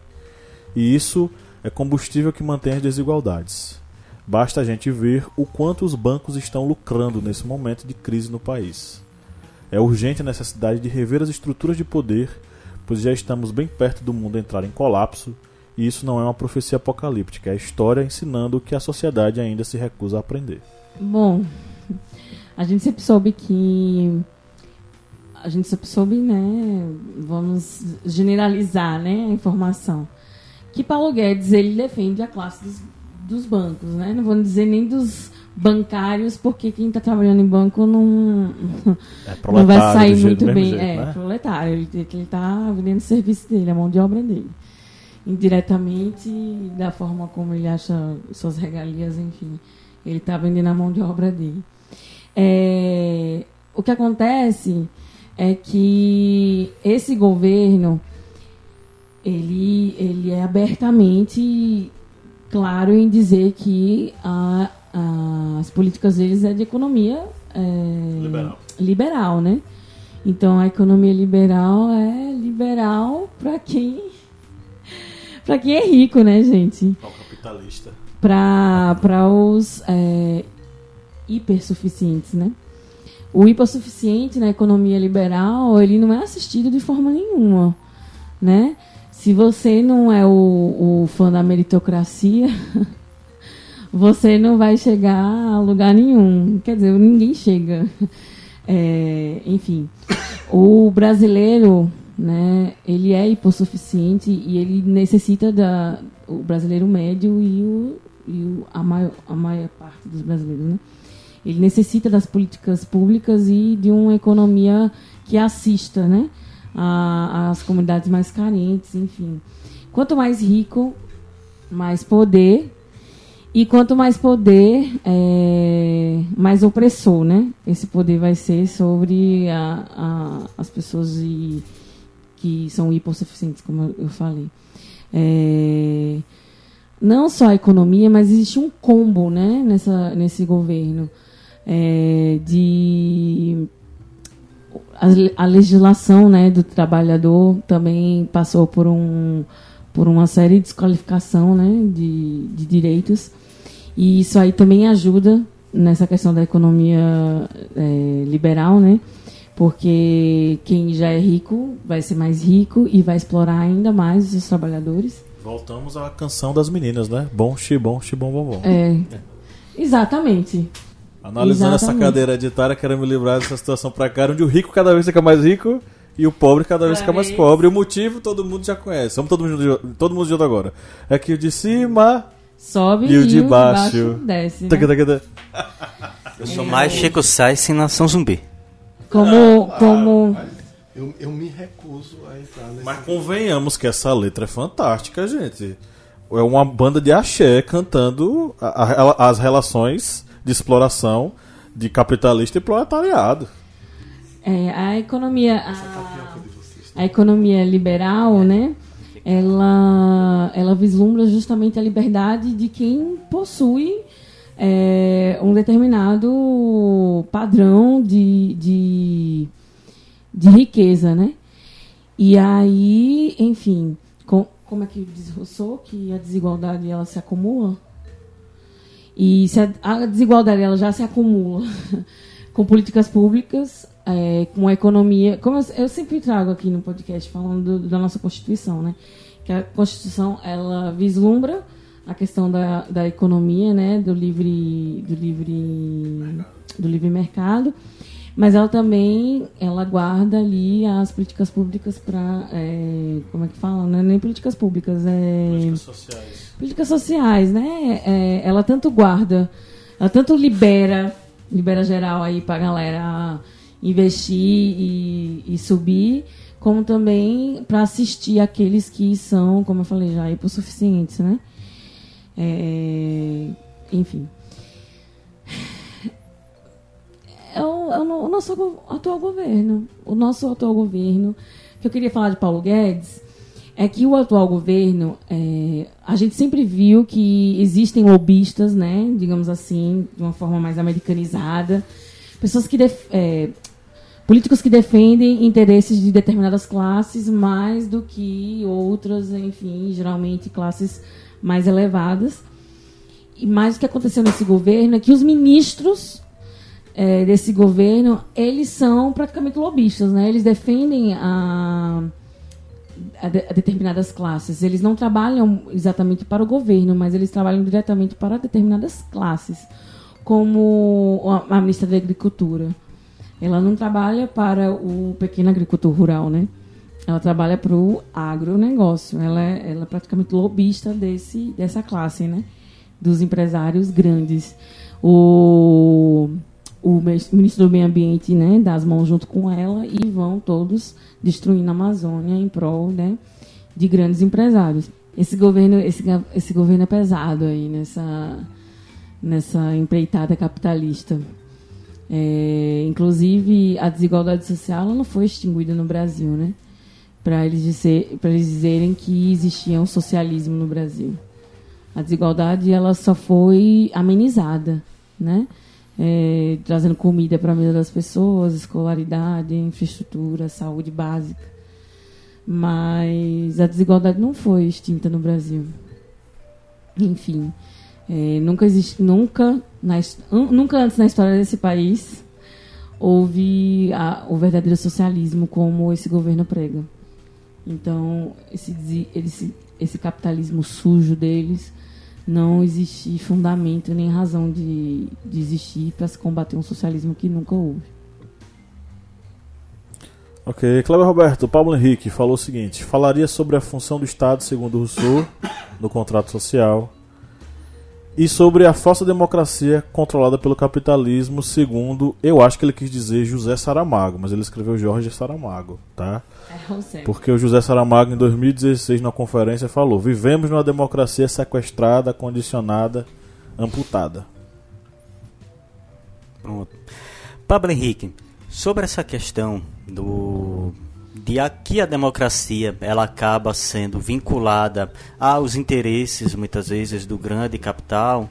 E isso é combustível que mantém as desigualdades. Basta a gente ver o quanto os bancos estão lucrando nesse momento de crise no país. É urgente a necessidade de rever as estruturas de poder, pois já estamos bem perto do mundo entrar em colapso, e isso não é uma profecia apocalíptica, é a história ensinando o que a sociedade ainda se recusa a aprender. Bom, a gente sempre soube que. A gente sempre soube, né? Vamos generalizar, né? A informação. que Paulo Guedes ele defende a classe dos, dos bancos, né? Não vou dizer nem dos bancários, porque quem está trabalhando em banco não, É não vai sair jeito- muito bem. jeito, é, né? proletário. Ele está vendendo o serviço dele, a mão de obra dele. Indiretamente, da forma como ele acha suas regalias, enfim. Ele está vendendo a mão de obra dele. É, o que acontece é que esse governo ele, ele é abertamente claro em dizer que a- a- as políticas deles é de economia é, Liberal. liberal, né? Então a economia liberal é liberal para quem para quem é rico, né, gente? O capitalista. para os é, hipersuficientes, né? O hipossuficiente na economia liberal, ele não é assistido de forma nenhuma, né? Se você não é o, o fã da meritocracia, você não vai chegar a lugar nenhum. Quer dizer, ninguém chega. É, enfim, o brasileiro, né, ele é hipossuficiente e ele necessita da o brasileiro médio e, o, e o, a, maior, a maior parte dos brasileiros, né? Ele necessita das políticas públicas e de uma economia que assista, né, às comunidades mais carentes, enfim. Quanto mais rico, mais poder e quanto mais poder, é, mais opressor, né? Esse poder vai ser sobre a- a- as pessoas e- que são hipossuficientes, como eu falei. É, não só a economia, mas existe um combo, né? Nessa, nesse governo é, de a, le- a legislação, né, do trabalhador também passou por um por uma série de desqualificação, né, de, de direitos e isso aí também ajuda nessa questão da economia é, liberal, né? Porque quem já é rico vai ser mais rico e vai explorar ainda mais os trabalhadores. Voltamos à canção das meninas, né? Bom, xi, bom, xi, bom, bom, bom. É, exatamente. Analisando essa Exatamente. cadeira hereditária, quero me livrar dessa situação precária, onde o rico cada vez fica mais rico e o pobre cada vez fica mais pobre. O motivo todo mundo já conhece. Vamos todo mundo, junto- todo mundo junto agora. É que o de cima. Sobe E o de baixo? desce. né? Taca, taca, taca. Eu sou mais Chico Sainz sem Nação Zumbi. Como, como Eu, eu me recuso a entrar nesse. Mas convenhamos que essa letra é fantástica, gente. É uma banda de axé cantando a- a- as relações de exploração de capitalista e proletariado. é, a economia a, a economia liberal, né? Ela ela vislumbra justamente a liberdade de quem possui é, um determinado padrão de, de, de riqueza, né? E aí, enfim, com, como é que diz Rousseau que a desigualdade ela se acumula? E se a, desigualdade ela já se acumula com políticas públicas, é, com a economia. Como eu, eu sempre trago aqui no podcast falando do- da nossa Constituição, né? Que a Constituição ela vislumbra a questão da, da economia, né? Do livre, do livre, do livre mercado, mas ela também ela guarda ali as políticas públicas para como é que fala? Não é nem políticas públicas, é sociais. políticas sociais, né? É, ela tanto guarda, ela tanto libera, libera geral aí pra galera investir e, e subir, como também para assistir aqueles que são, como eu falei já, hipossuficientes, né? É, enfim. O, o no- o nosso atual governo. O nosso atual governo. Que eu queria falar de Paulo Guedes é que o atual governo, é, a gente sempre viu que existem lobistas, né, digamos assim, de uma forma mais americanizada, pessoas que def- é, políticos que defendem interesses de determinadas classes mais do que outras, enfim, geralmente classes mais elevadas. E mais o que aconteceu nesse governo é que os ministros é, desse governo, eles são praticamente lobistas, né? Eles defendem a a, de- a determinadas classes. Eles não trabalham exatamente para o governo, mas eles trabalham diretamente para determinadas classes, como a, a ministra da Agricultura. Ela não trabalha para o pequeno agricultor rural, né? ela trabalha para o agronegócio. Ela é, ela é praticamente lobista desse, dessa classe, né? Dos empresários grandes. O, o ministro do Meio Ambiente né, dá as mãos junto com ela e vão todos destruindo a Amazônia em prol né, de grandes empresários. Esse governo, esse, esse governo é pesado aí nessa, nessa empreitada capitalista. É, inclusive, a desigualdade social não foi extinguida no Brasil, né? Para eles, dizer, eles dizerem que existia um socialismo no Brasil. A desigualdade ela só foi amenizada, né? É, trazendo comida para a mesa das pessoas, escolaridade, infraestrutura, saúde básica. Mas a desigualdade não foi extinta no Brasil. Enfim, é, nunca existe, nunca, na, nunca antes na história desse país houve a, o verdadeiro socialismo como esse governo prega. Então, esse, esse, esse capitalismo sujo deles não existe fundamento nem razão de, de existir para se combater um socialismo que nunca houve. Ok, Cleber Roberto, Paulo Henrique falou o seguinte: falaria sobre a função do Estado, segundo Rousseau, no contrato social e sobre a falsa democracia controlada pelo capitalismo, segundo, eu acho que ele quis dizer José Saramago, mas ele escreveu Jorge Saramago, tá? É, Porque o José Saramago, em 2016, na conferência, falou: Vivemos numa democracia sequestrada, condicionada, amputada. Pronto. Pablo Henrique, sobre essa questão do de aqui a democracia ela acaba sendo vinculada aos interesses muitas vezes do grande capital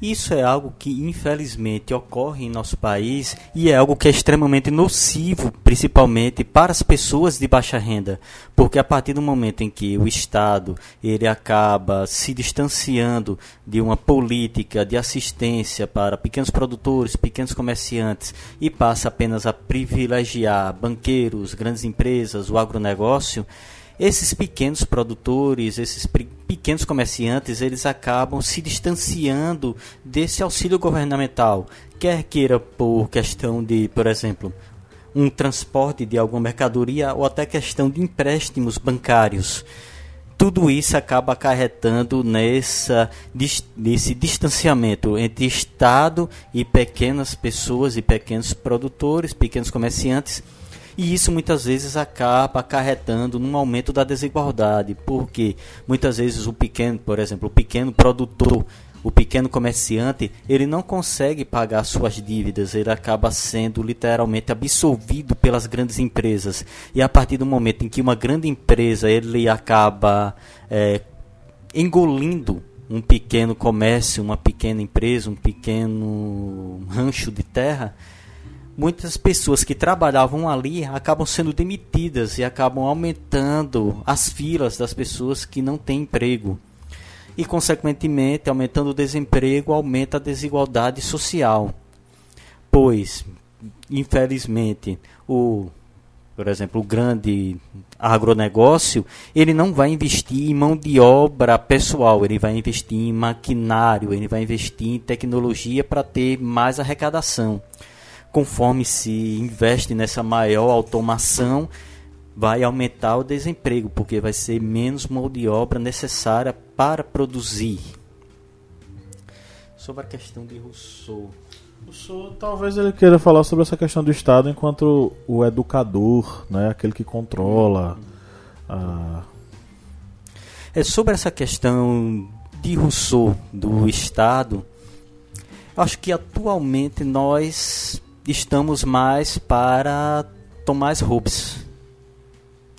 isso é algo que infelizmente ocorre em nosso país e é algo que é extremamente nocivo, principalmente para as pessoas de baixa renda, porque a partir do momento em que o Estado ele acaba se distanciando de uma política de assistência para pequenos produtores, pequenos comerciantes e passa apenas a privilegiar banqueiros, grandes empresas, o agronegócio, esses pequenos produtores, esses pequenos comerciantes, eles acabam se distanciando desse auxílio governamental, quer queira por questão de, por exemplo, um transporte de alguma mercadoria ou até questão de empréstimos bancários. Tudo isso acaba acarretando nessa, nesse distanciamento entre Estado e pequenas pessoas e pequenos produtores, pequenos comerciantes e isso muitas vezes acaba acarretando num aumento da desigualdade, porque muitas vezes o pequeno, por exemplo, o pequeno produtor, o pequeno comerciante, ele não consegue pagar suas dívidas, ele acaba sendo literalmente absolvido pelas grandes empresas. E a partir do momento em que uma grande empresa ele acaba é, engolindo um pequeno comércio, uma pequena empresa, um pequeno rancho de terra, muitas pessoas que trabalhavam ali acabam sendo demitidas e acabam aumentando as filas das pessoas que não têm emprego. E, consequentemente, aumentando o desemprego, aumenta a desigualdade social. Pois, infelizmente, o, por exemplo, o grande agronegócio, ele não vai investir em mão de obra pessoal, ele vai investir em maquinário, ele vai investir em tecnologia para ter mais arrecadação conforme se investe nessa maior automação, vai aumentar o desemprego, porque vai ser menos mão de obra necessária para produzir. Sobre a questão de Rousseau. Rousseau, talvez ele queira falar sobre essa questão do Estado enquanto o educador, né, aquele que controla. A... É sobre essa questão de Rousseau do Estado. Acho que atualmente nós estamos mais para Tomás Hobbes.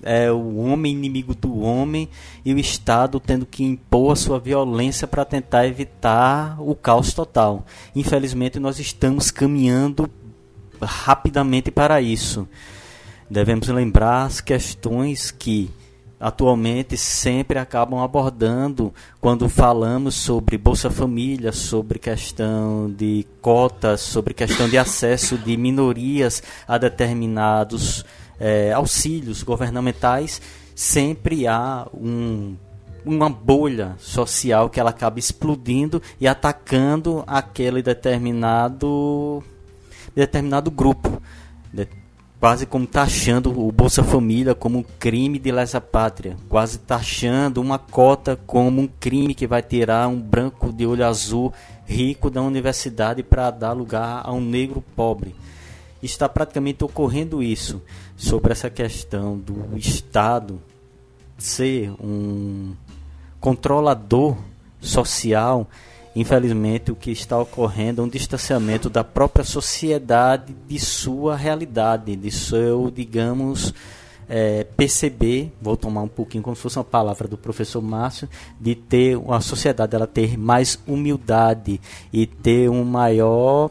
É o homem inimigo do homem e o Estado tendo que impor a sua violência para tentar evitar o caos total. Infelizmente, nós estamos caminhando rapidamente para isso. Devemos lembrar as questões que atualmente sempre acabam abordando quando falamos sobre Bolsa Família, sobre questão de cotas, sobre questão de acesso de minorias a determinados é, auxílios governamentais, sempre há um, uma bolha social que ela acaba explodindo e atacando aquele determinado determinado grupo. Quase como taxando o Bolsa Família como um crime de lesa pátria, quase taxando uma cota como um crime que vai tirar um branco de olho azul rico da universidade para dar lugar a um negro pobre. Está praticamente ocorrendo isso sobre essa questão do Estado ser um controlador social infelizmente, o que está ocorrendo é um distanciamento da própria sociedade de sua realidade, de seu, digamos, é, perceber, vou tomar um pouquinho como se fosse uma palavra do professor Márcio, de ter uma sociedade ela ter mais humildade e ter um maior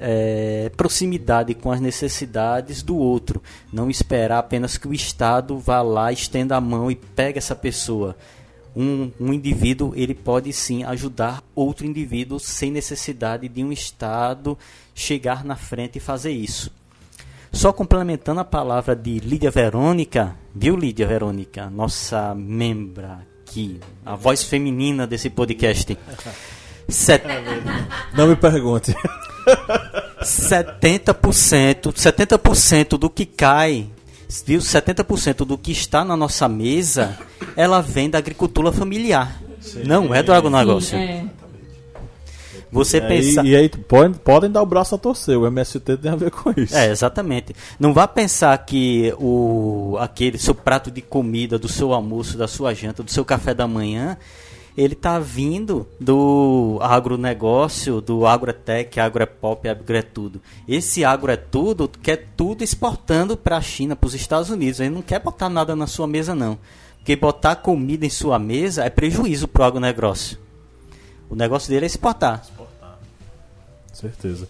é, proximidade com as necessidades do outro, não esperar apenas que o Estado vá lá, estenda a mão e pegue essa pessoa um, um indivíduo ele pode sim ajudar outro indivíduo sem necessidade de um Estado chegar na frente e fazer isso. Só complementando a palavra de Lídia Verônica, viu Lídia Verônica, nossa membra aqui, a voz feminina desse podcast. Set... Não me pergunte. 70%, 70% do que cai viu, 70% do que está na nossa mesa, ela vem da agricultura familiar. Sim. Não é do agronegócio. Sim, é. Você e pensa. Aí, e aí podem, podem dar o braço a torcer, o MST tem a ver com isso. É, exatamente. Não vá pensar que o aquele seu prato de comida, do seu almoço, da sua janta, do seu café da manhã, ele está vindo do agronegócio, do agrotech, agropop, agrotudo. Esse agro é tudo quer tudo exportando para a China, para os Estados Unidos. Ele não quer botar nada na sua mesa, não. Porque botar comida em sua mesa é prejuízo para o agronegócio. O negócio dele é exportar. Exportar. Certeza.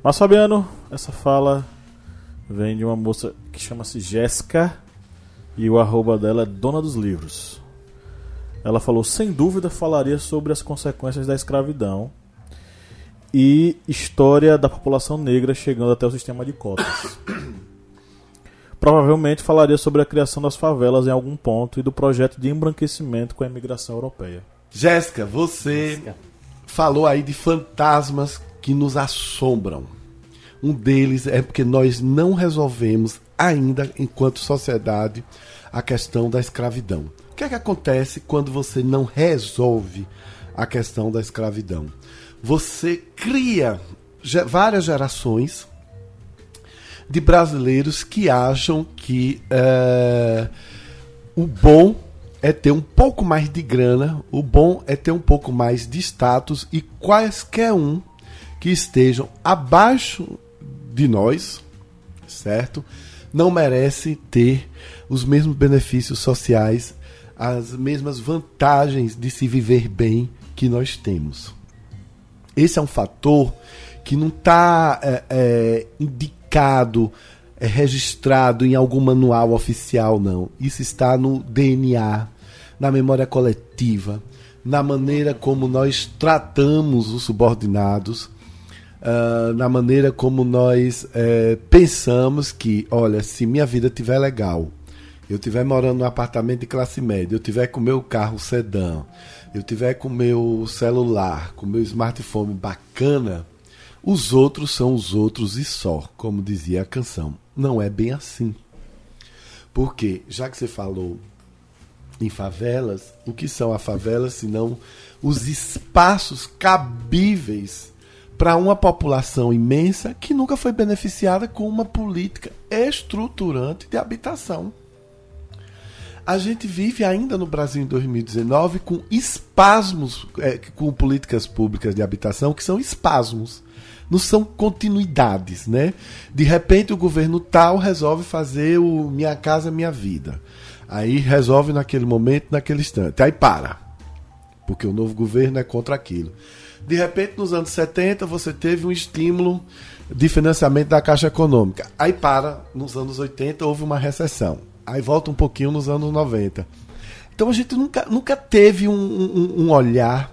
Mas, Fabiano, essa fala vem de uma moça que chama-se Jéssica e o arroba dela é Dona dos Livros. Ela falou, sem dúvida, falaria sobre as consequências da escravidão e história da população negra chegando até o sistema de cotas. Provavelmente falaria sobre a criação das favelas em algum ponto e do projeto de embranquecimento com a imigração europeia. Jéssica, você Jéssica. falou aí de fantasmas que nos assombram. Um deles é porque nós não resolvemos ainda, enquanto sociedade, a questão da escravidão. O que é que acontece quando você não resolve a questão da escravidão? Você cria várias gerações de brasileiros que acham que é, o bom é ter um pouco mais de grana, o bom é ter um pouco mais de status e quaisquer um que estejam abaixo de nós, certo? Não merece ter os mesmos benefícios sociais as mesmas vantagens de se viver bem que nós temos. Esse é um fator que não está é, é, indicado, é, registrado em algum manual oficial, não. Isso está no DNA, na memória coletiva, na maneira como nós tratamos os subordinados, uh, na maneira como nós é, pensamos que, olha, se minha vida estiver legal, eu estiver morando num apartamento de classe média, eu tiver com meu carro sedã, eu tiver com meu celular, com meu smartphone bacana, os outros são os outros e só, como dizia a canção. Não é bem assim. Porque, já que você falou em favelas, o que são as favelas senão os espaços cabíveis para uma população imensa que nunca foi beneficiada com uma política estruturante de habitação a gente vive ainda no Brasil em 2019 com espasmos, é, com políticas públicas de habitação que são espasmos. Não são continuidades, né? De repente o governo tal resolve fazer o Minha Casa Minha Vida. Aí resolve naquele momento, naquele instante. Aí para. Porque o novo governo é contra aquilo. De repente, nos anos 70, você teve um estímulo de financiamento da Caixa Econômica. Aí para, nos anos 80, houve uma recessão. Aí volta um pouquinho nos anos 90. Então a gente nunca, nunca teve um, um, um olhar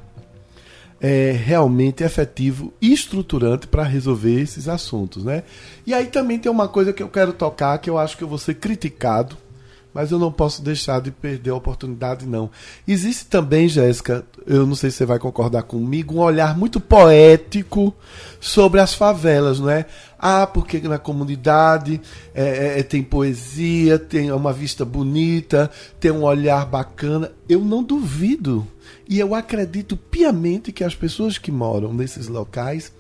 é, realmente efetivo e estruturante para resolver esses assuntos. Né? E aí também tem uma coisa que eu quero tocar, que eu acho que eu vou ser criticado mas eu não posso deixar de perder a oportunidade, não. Existe também, Jéssica, eu não sei se você vai concordar comigo, um olhar muito poético sobre as favelas, não é? Ah, porque na comunidade é, é, tem poesia, tem uma vista bonita, tem um olhar bacana. Eu não duvido. E eu acredito piamente que as pessoas que moram nesses locais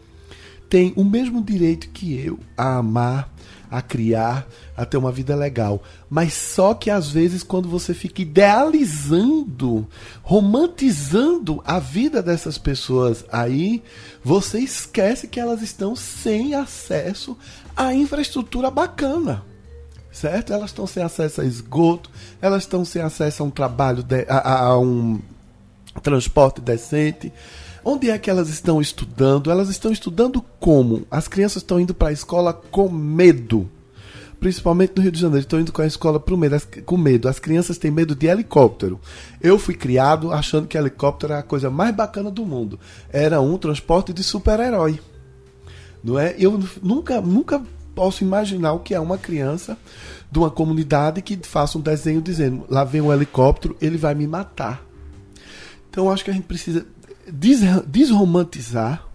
têm o mesmo direito que eu a amar, a criar, a ter uma vida legal. Mas só que às vezes, quando você fica idealizando, romantizando a vida dessas pessoas aí, você esquece que elas estão sem acesso à infraestrutura bacana. Certo? Elas estão sem acesso a esgoto, elas estão sem acesso a um trabalho, de, a, a um transporte decente. Onde é que elas estão estudando? Elas estão estudando como? As crianças estão indo para a escola com medo. Principalmente no Rio de Janeiro, estão indo com a escola pro medo, com medo. As crianças têm medo de helicóptero. Eu fui criado achando que helicóptero era a coisa mais bacana do mundo. Era um transporte de super-herói. Não é? Eu nunca, nunca posso imaginar o que é uma criança de uma comunidade que faça um desenho dizendo: lá vem um helicóptero, ele vai me matar. Então acho que a gente precisa desromantizar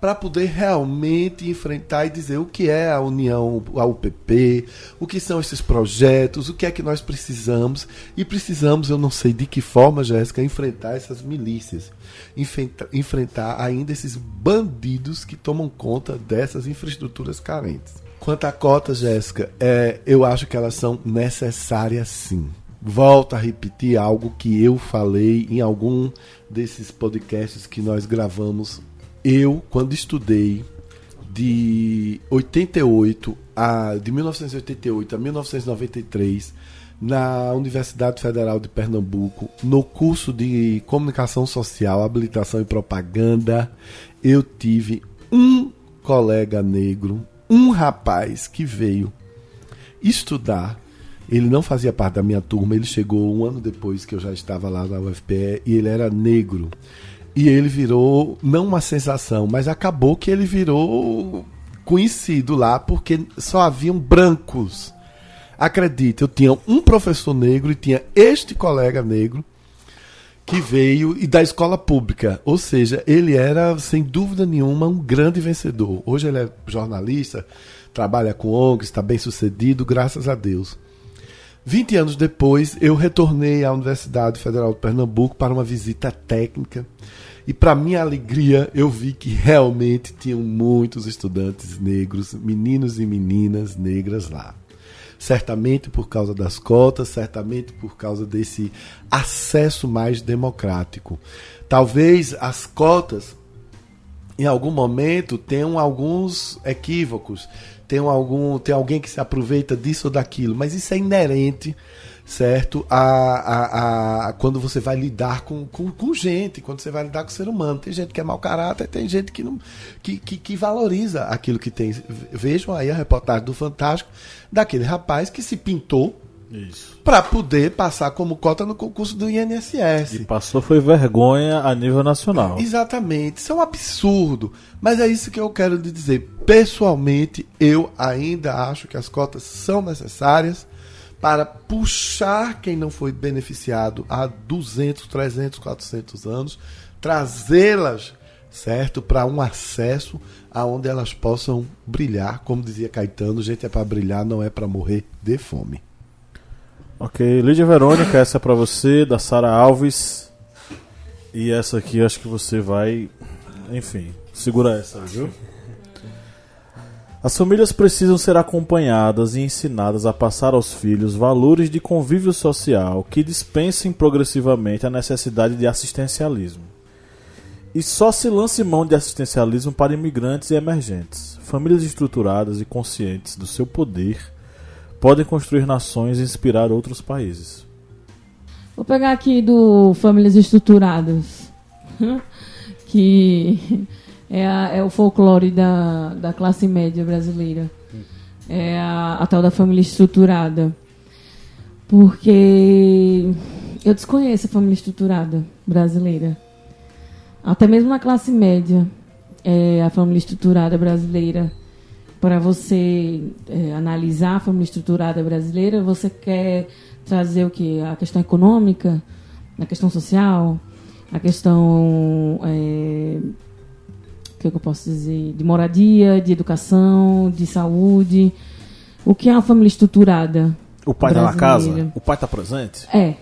para poder realmente enfrentar e dizer o que é a União, a UPP, o que são esses projetos, o que é que nós precisamos. E precisamos, eu não sei de que forma, Jéssica, enfrentar essas milícias, enfrentar ainda esses bandidos que tomam conta dessas infraestruturas carentes. Quanto à cota, Jéssica, é, eu acho que elas são necessárias sim volto a repetir algo que eu falei em algum desses podcasts que nós gravamos. Eu, quando estudei de 88 a de 1988 a 1993 na Universidade Federal de Pernambuco, no curso de Comunicação Social, Habilitação e Propaganda, eu tive um colega negro, um rapaz que veio estudar ele não fazia parte da minha turma, ele chegou um ano depois que eu já estava lá na UFPE e ele era negro. E ele virou, não uma sensação, mas acabou que ele virou conhecido lá porque só haviam brancos. Acredite, eu tinha um professor negro e tinha este colega negro que veio e da escola pública. Ou seja, ele era, sem dúvida nenhuma, um grande vencedor. Hoje ele é jornalista, trabalha com ONGs, está bem sucedido, graças a Deus. 20 anos depois, eu retornei à Universidade Federal de Pernambuco para uma visita técnica. E, para minha alegria, eu vi que realmente tinham muitos estudantes negros, meninos e meninas negras lá. Certamente por causa das cotas, certamente por causa desse acesso mais democrático. Talvez as cotas, em algum momento, tenham alguns equívocos tem algum tem alguém que se aproveita disso ou daquilo, mas isso é inerente, certo? A, a, a quando você vai lidar com, com, com, gente, quando você vai lidar com o ser humano, tem gente que é mau caráter, tem gente que não que, que, que valoriza aquilo que tem. Vejam aí a reportagem do Fantástico daquele rapaz que se pintou para poder passar como cota no concurso do INSS. E passou foi vergonha a nível nacional. Exatamente. Isso é um absurdo. Mas é isso que eu quero lhe dizer. Pessoalmente, eu ainda acho que as cotas são necessárias para puxar quem não foi beneficiado há 200, 300, 400 anos, trazê-las, certo, para um acesso aonde elas possam brilhar, como dizia Caetano, gente é para brilhar, não é para morrer de fome. Ok, Lídia Verônica, essa é pra você, da Sara Alves. E essa aqui acho que você vai. Enfim, segura essa, viu? As famílias precisam ser acompanhadas e ensinadas a passar aos filhos valores de convívio social que dispensem progressivamente a necessidade de assistencialismo. E só se lance mão de assistencialismo para imigrantes e emergentes. Famílias estruturadas e conscientes do seu poder podem construir nações e inspirar outros países. Vou pegar aqui do Famílias Estruturadas, que é, a, é, o folclore da, da classe média brasileira. É a, a tal da família estruturada. Porque eu desconheço a família estruturada brasileira. Até mesmo na classe média, é, a família estruturada brasileira para você é, analisar a família estruturada brasileira, você quer trazer o que? A questão econômica, a questão social, a questão. É, o que, eu posso dizer? De moradia, de educação, de saúde. O que é uma família estruturada? O pai tá na casa? O pai tá presente? É.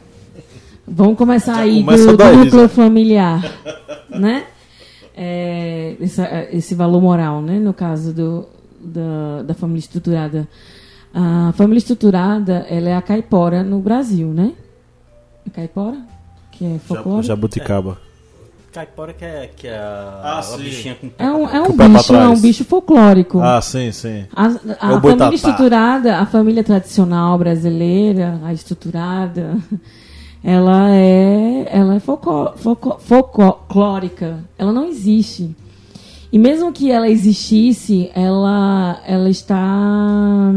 Vamos começar Já aí começa do, do núcleo familiar, né? É, essa- esse valor moral, né? No caso do, da, da família estruturada. A família estruturada, ela é a caipora no Brasil, né? A caipora? Que é folclore? Jabuticaba. Caipora que é, que é a, Ah, a bichinha com É um, é um bicho, é um bicho folclórico. Ah, sim, sim. A, a É o família boitatá. estruturada, a família tradicional brasileira, a estruturada, ela é, ela é folcló- folcló- folclórica. Ela não existe. E mesmo que ela existisse, ela, ela está.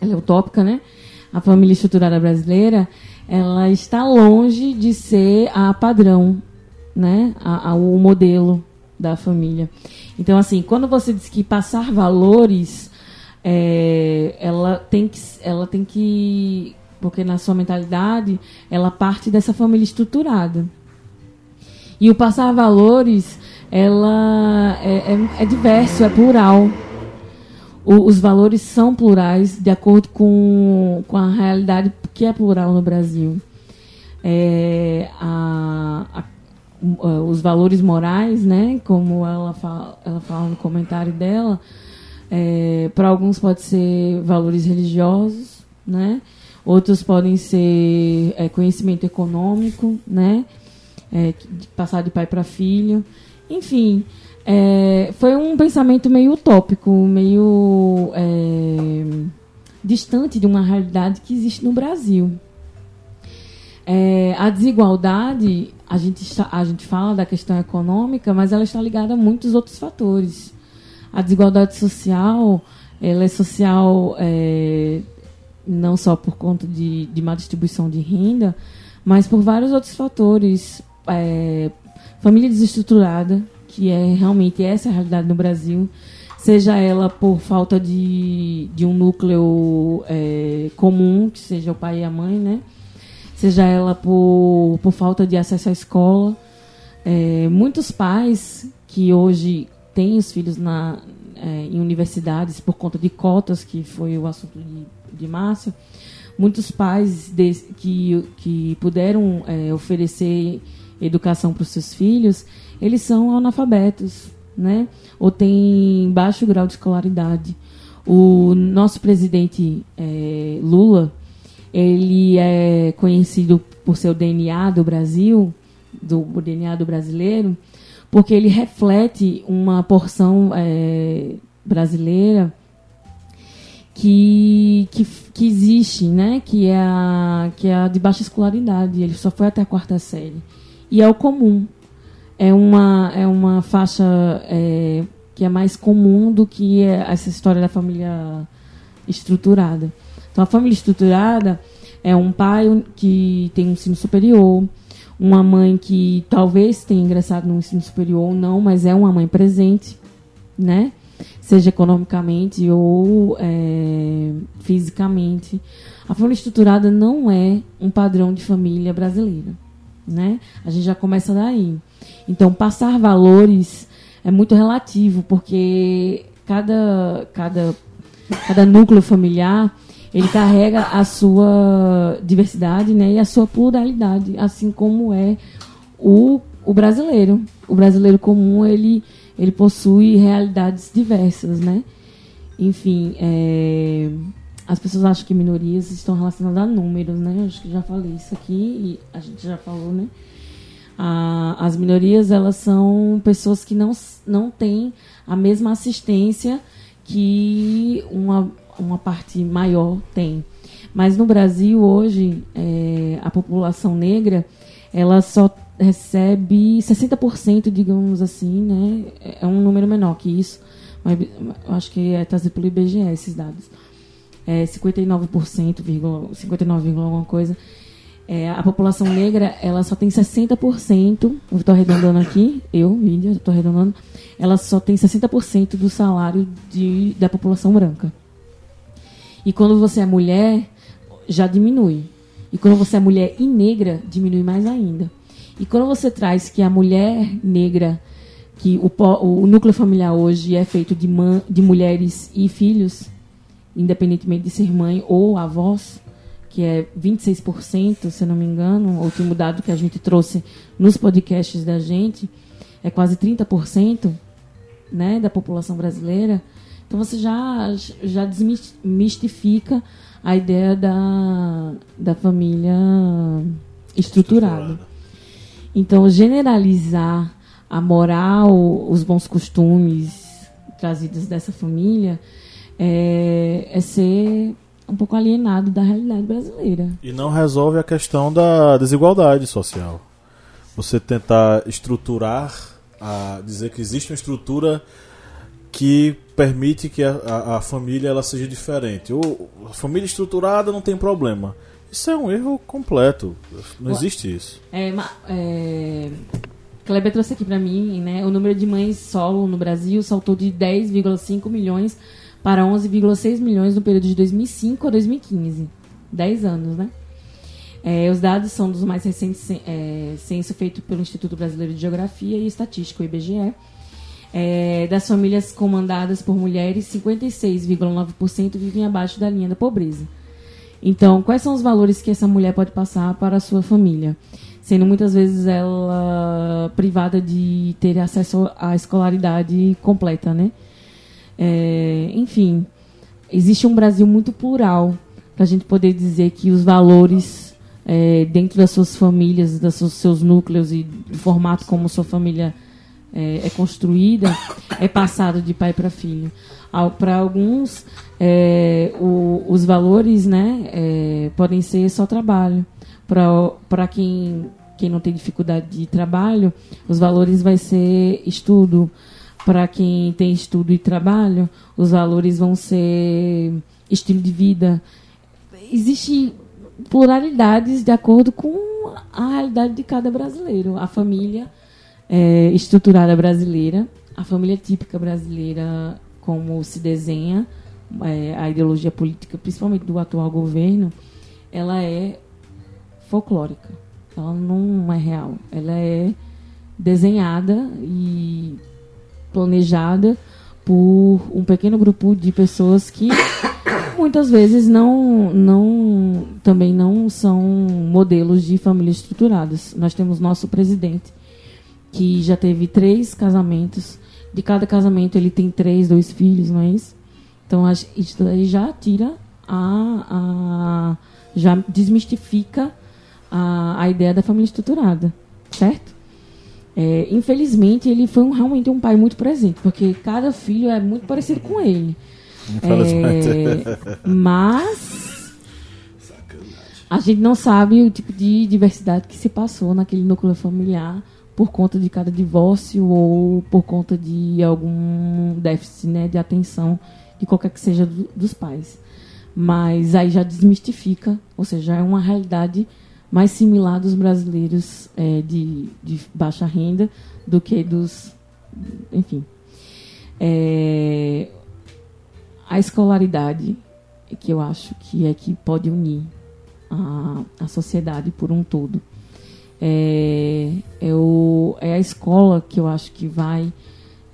Ela é utópica, né? A família estruturada brasileira, ela está longe de ser a padrão, né? A, a- o modelo da família. Então, assim, quando você diz que passar valores, é, ela tem que, ela tem que, porque na sua mentalidade, ela parte dessa família estruturada. E o passar valores, ela é, é- é diverso, é plural. O- os valores são plurais de acordo com, com a realidade que é plural no Brasil. É, a- a- ah, os valores morais, né, como ela fala, ela fala no comentário dela, para alguns pode ser valores religiosos, né, outros podem ser é, conhecimento econômico, né, é, de passar de pai para filho, enfim, é, foi um pensamento meio utópico, meio é, distante de uma realidade que existe no Brasil. É, a desigualdade, a gente, a gente fala da questão econômica, mas ela está ligada a muitos outros fatores. A desigualdade social, ela é social é, não só por conta de, de má distribuição de renda, mas por vários outros fatores. É, família desestruturada, que é realmente essa a realidade no Brasil, seja ela por falta de, de um núcleo é, comum, que seja o pai e a mãe, né? seja ela por, por falta de acesso à escola. É, muitos pais que hoje têm os filhos na, é, em universidades por conta de cotas, que foi o assunto de, de Márcio, muitos pais des- que, que puderam é, oferecer educação para os seus filhos, eles são analfabetos, né? ou têm baixo grau de escolaridade. O nosso presidente é, Lula, ele é conhecido por seu DNA do Brasil, do DNA do brasileiro, porque ele reflete uma porção é, brasileira que, que, que existe, né? Que é, a, que é a de baixa escolaridade. Ele só foi até a quarta série. E é o comum. É uma, é uma faixa é, que é mais comum do que é essa história da família estruturada. Então, a família estruturada é um pai que tem um ensino superior, uma mãe que talvez tenha ingressado no ensino superior ou não, mas é uma mãe presente, né? Seja economicamente ou é, fisicamente. A família estruturada não é um padrão de família brasileira, né? A gente já começa daí. Então, passar valores é muito relativo, porque cada, cada, cada núcleo familiar ele carrega a sua diversidade né, e a sua pluralidade, assim como é o, o brasileiro. O brasileiro comum, ele, ele possui realidades diversas, né? Enfim, é, as pessoas acham que minorias estão relacionadas a números, né? Acho que já falei isso aqui e a gente já falou, né? A- as minorias, elas são pessoas que não, não têm a mesma assistência que uma, uma parte maior tem. Mas no Brasil, hoje, é, a população negra, ela só recebe 60%, digamos assim, né? É um número menor que isso, mas eu acho que é trazido pelo IBGE esses dados. É 59%, vírgula- 59, vírgula alguma coisa. É, a população negra, ela só tem 60%, eu estou arredondando aqui, eu, Lídia, estou arredondando, ela só tem 60% do salário de, da população branca. E quando você é mulher, já diminui. E quando você é mulher e negra, diminui mais ainda. E quando você traz que a mulher negra, que o, o núcleo familiar hoje é feito de, man, de mulheres e filhos, independentemente de ser mãe ou avós, que é 26%, se não me engano, o último dado que a gente trouxe nos podcasts da gente, é quase 30% né, da população brasileira. Então você já, já desmistifica a ideia da, da família estruturada. Então, generalizar a moral, os bons costumes trazidos dessa família é, é ser um pouco alienado da realidade brasileira. E não resolve a questão da desigualdade social. Você tentar estruturar, a, dizer que existe uma estrutura que permite que a, a, a família ela seja diferente. Ou a família estruturada não tem problema. Isso é um erro completo. Não existe isso. É, é, Kleber trouxe aqui para mim, né? O número de mães solo no Brasil saltou de 10,5 milhões para 11,6 milhões no período de 2005 a 2015. 10 anos, né? É, os dados são dos mais recentes é, censo feito pelo Instituto Brasileiro de Geografia e Estatística, o IBGE. É, das famílias comandadas por mulheres, 56,9% vivem abaixo da linha da pobreza. Então, quais são os valores que essa mulher pode passar para a sua família? Sendo muitas vezes ela privada de ter acesso à escolaridade completa, né? É, enfim, existe um Brasil muito plural para a gente poder dizer que os valores é, dentro das suas famílias, dos seus, núcleos e do formato como sua família é, é construída é passado de pai para filho. Para alguns, é, o, os valores né, é, podem ser só trabalho. Para quem, quem não tem dificuldade de trabalho, os valores vai ser estudo para quem tem estudo e trabalho, os valores vão ser estilo de vida. Existem pluralidades de acordo com a realidade de cada brasileiro. A família é, estruturada brasileira, a família típica brasileira, como se desenha, é, a ideologia política, principalmente do atual governo, ela é folclórica. Ela não é real. Ela é desenhada e planejada por um pequeno grupo de pessoas que muitas vezes não, não também não são modelos de famílias estruturadas. Nós temos nosso presidente que já teve três casamentos. De cada casamento ele tem três, dois filhos, não é isso? Então isso aí já tira a, a já desmistifica a, a ideia da família estruturada, certo? É, infelizmente, ele foi um, realmente um pai muito presente, porque cada filho é muito parecido com ele. É, mas a gente não sabe o tipo de diversidade que se passou naquele núcleo familiar por conta de cada divórcio ou por conta de algum déficit né, de atenção de qualquer que seja do, dos pais. Mas aí já desmistifica, ou seja, é uma realidade mais similar dos brasileiros é, de, de, baixa renda do que dos. Enfim. É, a escolaridade, que eu acho que é que pode unir a, a sociedade por um todo. É, é, o, é a escola que eu acho que vai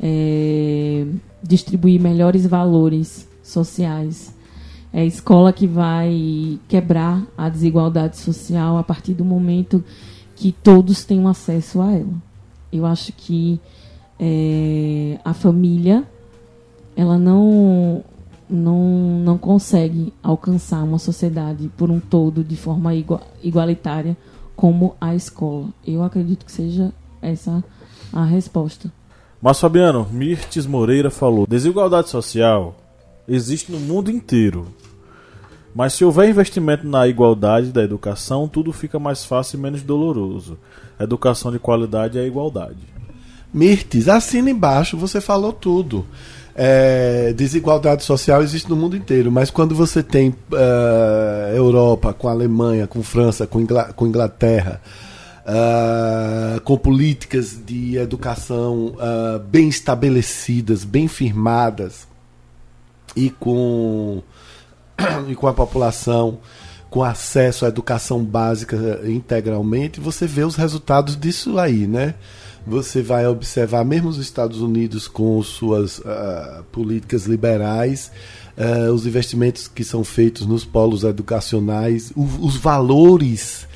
é, distribuir melhores valores sociais é escola que vai quebrar a desigualdade social a partir do momento que todos tenham acesso a ela. Eu acho que é, a família ela não, não, não consegue alcançar uma sociedade por um todo de forma igualitária como a escola. Eu acredito que seja essa a resposta. Mas Fabiano, Mirtes Moreira falou: desigualdade social existe no mundo inteiro. Mas se houver investimento na igualdade da educação, tudo fica mais fácil e menos doloroso. Educação de qualidade é igualdade. Mirtes, assina embaixo, você falou tudo. É, desigualdade social existe no mundo inteiro, mas quando você tem uh, Europa com Alemanha, com França, com, com Inglaterra, uh, com políticas de educação uh, bem estabelecidas, bem firmadas, e com, e com a população com acesso à educação básica integralmente, você vê os resultados disso aí, né? Você vai observar, mesmo os Estados Unidos com suas uh, políticas liberais, uh, os investimentos que são feitos nos polos educacionais, o, os valores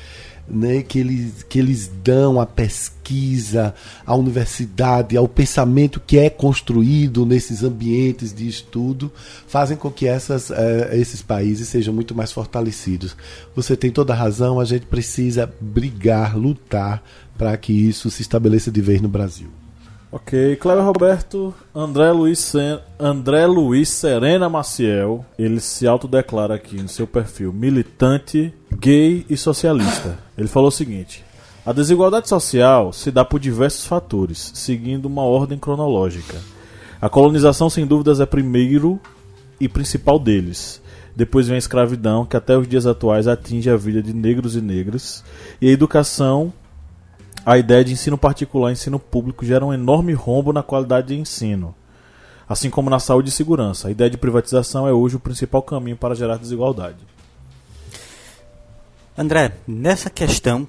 né, que, eles, que eles dão à pesquisa, à universidade, ao pensamento que é construído nesses ambientes de estudo, fazem com que essas, eh, esses países sejam muito mais fortalecidos. Você tem toda a razão, a gente precisa brigar, lutar para que isso se estabeleça de vez no Brasil. Ok, Cleber Roberto, André Luiz. André Luiz Serena Maciel, ele se autodeclara aqui no seu perfil militante, gay e socialista. Ele falou o seguinte: a desigualdade social se dá por diversos fatores, seguindo uma ordem cronológica. A colonização, sem dúvidas, é primeiro e principal deles. Depois vem a escravidão, que até os dias atuais atinge a vida de negros e negras, e a educação a ideia de ensino particular e ensino público gera um enorme rombo na qualidade de ensino, assim como na saúde e segurança. A ideia de privatização é hoje o principal caminho para gerar desigualdade. André, nessa questão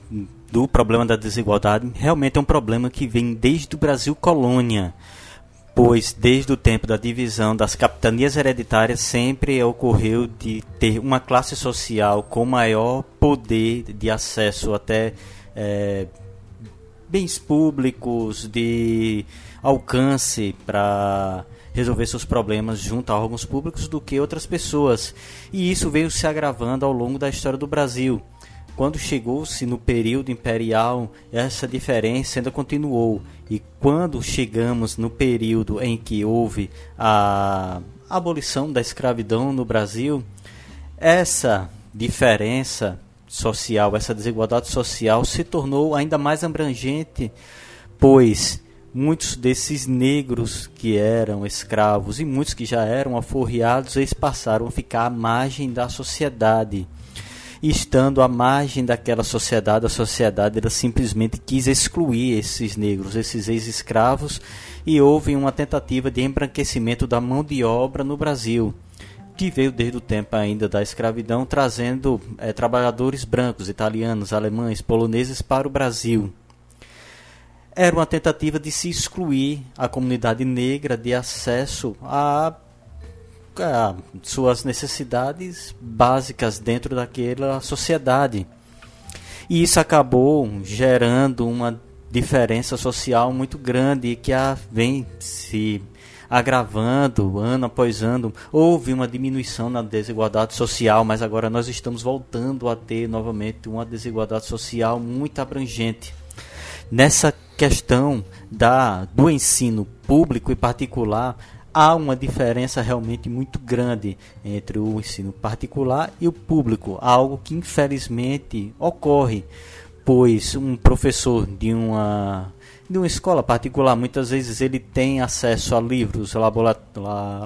do problema da desigualdade, realmente é um problema que vem desde o Brasil colônia, pois desde o tempo da divisão das capitanias hereditárias sempre ocorreu de ter uma classe social com maior poder de acesso até é, bens públicos, de alcance para resolver seus problemas junto a órgãos públicos do que outras pessoas. E isso veio se agravando ao longo da história do Brasil. Quando chegou-se no período imperial, essa diferença ainda continuou. E quando chegamos no período em que houve a abolição da escravidão no Brasil, essa diferença social, essa desigualdade social se tornou ainda mais abrangente, pois muitos desses negros que eram escravos e muitos que já eram aforreados, eles passaram a ficar à margem da sociedade. E estando à margem daquela sociedade, a sociedade ela simplesmente quis excluir esses negros, esses ex-escravos, e houve uma tentativa de embranquecimento da mão de obra no Brasil que veio desde o tempo ainda da escravidão, trazendo é, trabalhadores brancos, italianos, alemães, poloneses para o Brasil. Era uma tentativa de se excluir a comunidade negra de acesso a, a suas necessidades básicas dentro daquela sociedade. E isso acabou gerando uma diferença social muito grande que a, vem se agravando ano após ano. Houve uma diminuição na desigualdade social, mas agora nós estamos voltando a ter novamente uma desigualdade social muito abrangente. Nessa questão da, do ensino público e particular, há uma diferença realmente muito grande entre o ensino particular e o público, algo que infelizmente ocorre, pois um professor de uma de uma escola particular, muitas vezes ele tem acesso a livros,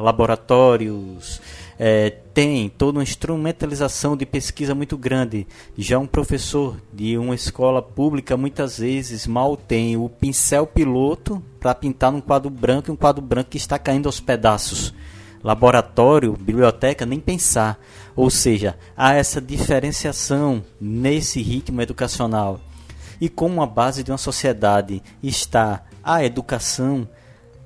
laboratórios, é, tem toda uma instrumentalização de pesquisa muito grande. Já um professor de uma escola pública muitas vezes mal tem o pincel piloto para pintar num quadro branco e um quadro branco que está caindo aos pedaços. Laboratório, biblioteca, nem pensar. Ou seja, há essa diferenciação nesse ritmo educacional e como a base de uma sociedade está a educação,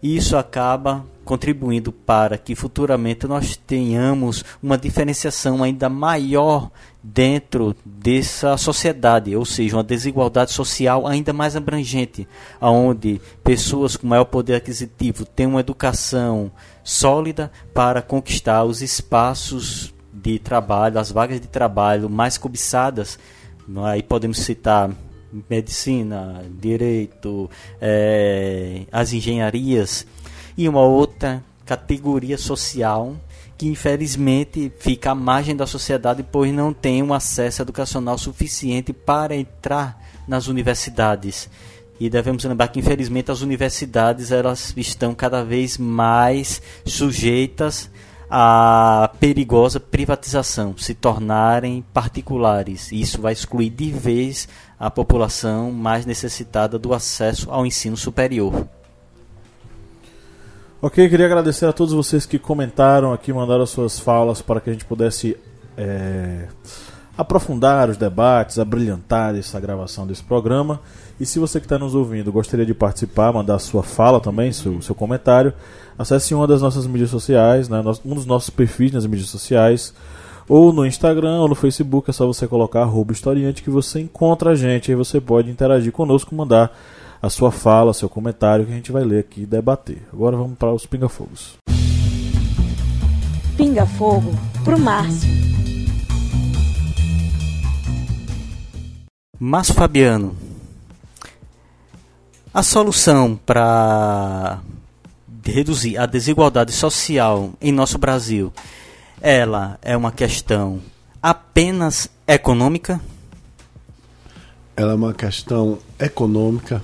isso acaba contribuindo para que futuramente nós tenhamos uma diferenciação ainda maior dentro dessa sociedade, ou seja, uma desigualdade social ainda mais abrangente, onde pessoas com maior poder aquisitivo têm uma educação sólida para conquistar os espaços de trabalho, as vagas de trabalho mais cobiçadas. Aí podemos citar medicina, direito, é, as engenharias e uma outra categoria social que infelizmente fica à margem da sociedade pois não tem um acesso educacional suficiente para entrar nas universidades. E devemos lembrar que infelizmente as universidades elas estão cada vez mais sujeitas a perigosa privatização, se tornarem particulares. Isso vai excluir de vez a população mais necessitada do acesso ao ensino superior. Ok, queria agradecer a todos vocês que comentaram aqui, mandaram suas falas para que a gente pudesse é, aprofundar os debates, a brilhantar essa gravação desse programa. E se você que está nos ouvindo gostaria de participar, mandar sua fala também, seu, seu comentário, acesse uma das nossas mídias sociais, né, um dos nossos perfis nas mídias sociais, ou no Instagram ou no Facebook, é só você colocar arroba historiante que você encontra a gente. Aí você pode interagir conosco, mandar a sua fala, seu comentário, que a gente vai ler aqui e debater. Agora vamos para os pinga-fogos. Pinga-fogo pro Márcio. Márcio Fabiano, a solução para reduzir a desigualdade social em nosso Brasil, ela é uma questão apenas econômica? Ela é uma questão econômica,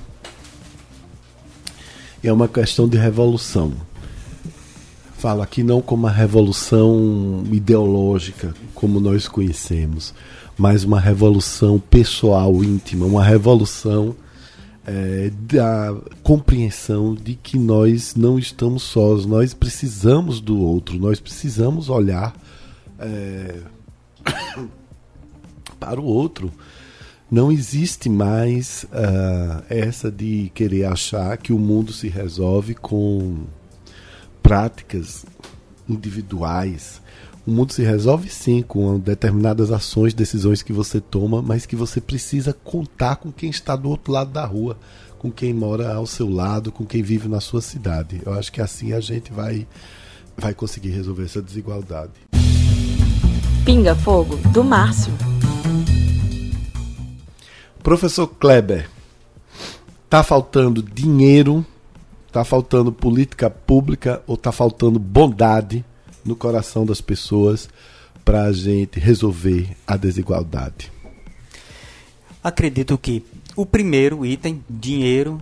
é uma questão de revolução. Falo aqui não como uma revolução ideológica, como nós conhecemos, mas uma revolução pessoal, íntima, uma revolução é, da compreensão de que nós não estamos sós, nós precisamos do outro, nós precisamos olhar é, para o outro. Não existe mais uh, essa de querer achar que o mundo se resolve com práticas individuais. O mundo se resolve sim com determinadas ações, decisões que você toma, mas que você precisa contar com quem está do outro lado da rua, com quem mora ao seu lado, com quem vive na sua cidade. Eu acho que assim a gente vai, vai conseguir resolver essa desigualdade. Pinga Fogo, do Márcio. Professor Kleber, tá faltando dinheiro, tá faltando política pública ou tá faltando bondade no coração das pessoas para a gente resolver a desigualdade? Acredito que o primeiro item, dinheiro,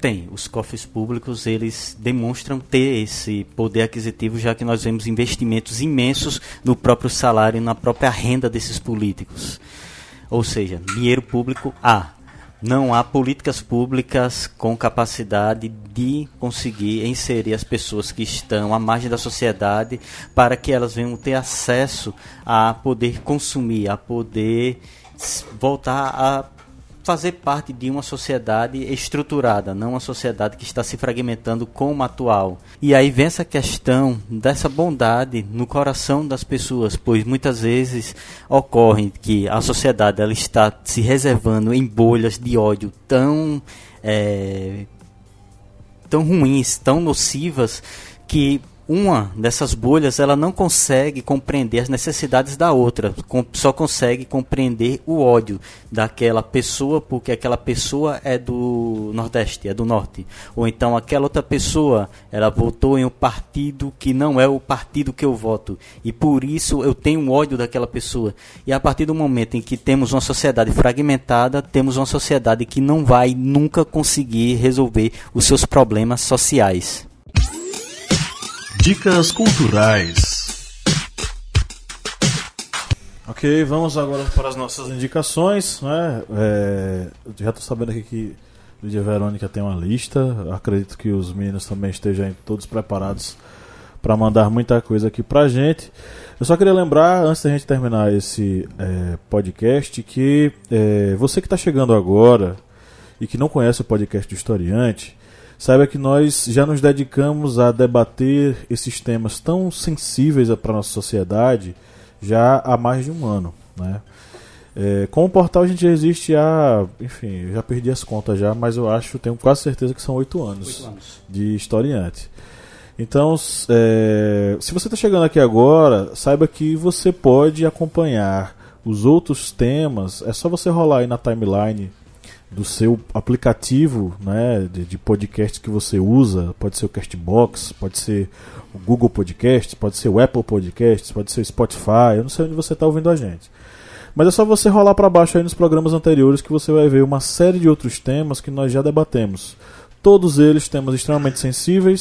tem. Os cofres públicos, eles demonstram ter esse poder aquisitivo, já que nós vemos investimentos imensos no próprio salário e na própria renda desses políticos. Ou seja, dinheiro público há. Não há políticas públicas com capacidade de conseguir inserir as pessoas que estão à margem da sociedade para que elas venham ter acesso a poder consumir, a poder voltar a fazer parte de uma sociedade estruturada, não uma sociedade que está se fragmentando como atual. E aí vem essa questão dessa bondade no coração das pessoas, pois muitas vezes ocorre que a sociedade ela está se reservando em bolhas de ódio tão é, tão ruins, tão nocivas que uma dessas bolhas ela não consegue compreender as necessidades da outra, só consegue compreender o ódio daquela pessoa porque aquela pessoa é do Nordeste, é do Norte, ou então aquela outra pessoa ela votou em um partido que não é o partido que eu voto e por isso eu tenho ódio daquela pessoa. E a partir do momento em que temos uma sociedade fragmentada, temos uma sociedade que não vai nunca conseguir resolver os seus problemas sociais. Dicas culturais. Ok, vamos agora para as nossas indicações. Né? É, já estou sabendo aqui que Lídia Verônica tem uma lista. Acredito que os meninos também estejam todos preparados para mandar muita coisa aqui para gente. Eu só queria lembrar, antes da gente terminar esse é, podcast, que é, você que está chegando agora e que não conhece o podcast do Historiante, Saiba que nós já nos dedicamos a debater esses temas tão sensíveis para a nossa sociedade já há mais de um ano. Né? É, com o portal a gente já existe há, enfim, já perdi as contas já, mas eu acho, tenho quase certeza que são oito anos, anos, de historiante. Então, é, se você está chegando aqui agora, saiba que você pode acompanhar os outros temas. É só você rolar aí na timeline do seu aplicativo né, de, de, podcast que você usa. Pode ser o Castbox, pode ser o Google Podcast, pode ser o Apple Podcasts, pode ser o Spotify. Eu não sei onde você está ouvindo a gente. Mas é só você rolar para baixo aí nos programas anteriores que você vai ver uma série de outros temas que nós já debatemos. Todos eles temas extremamente sensíveis,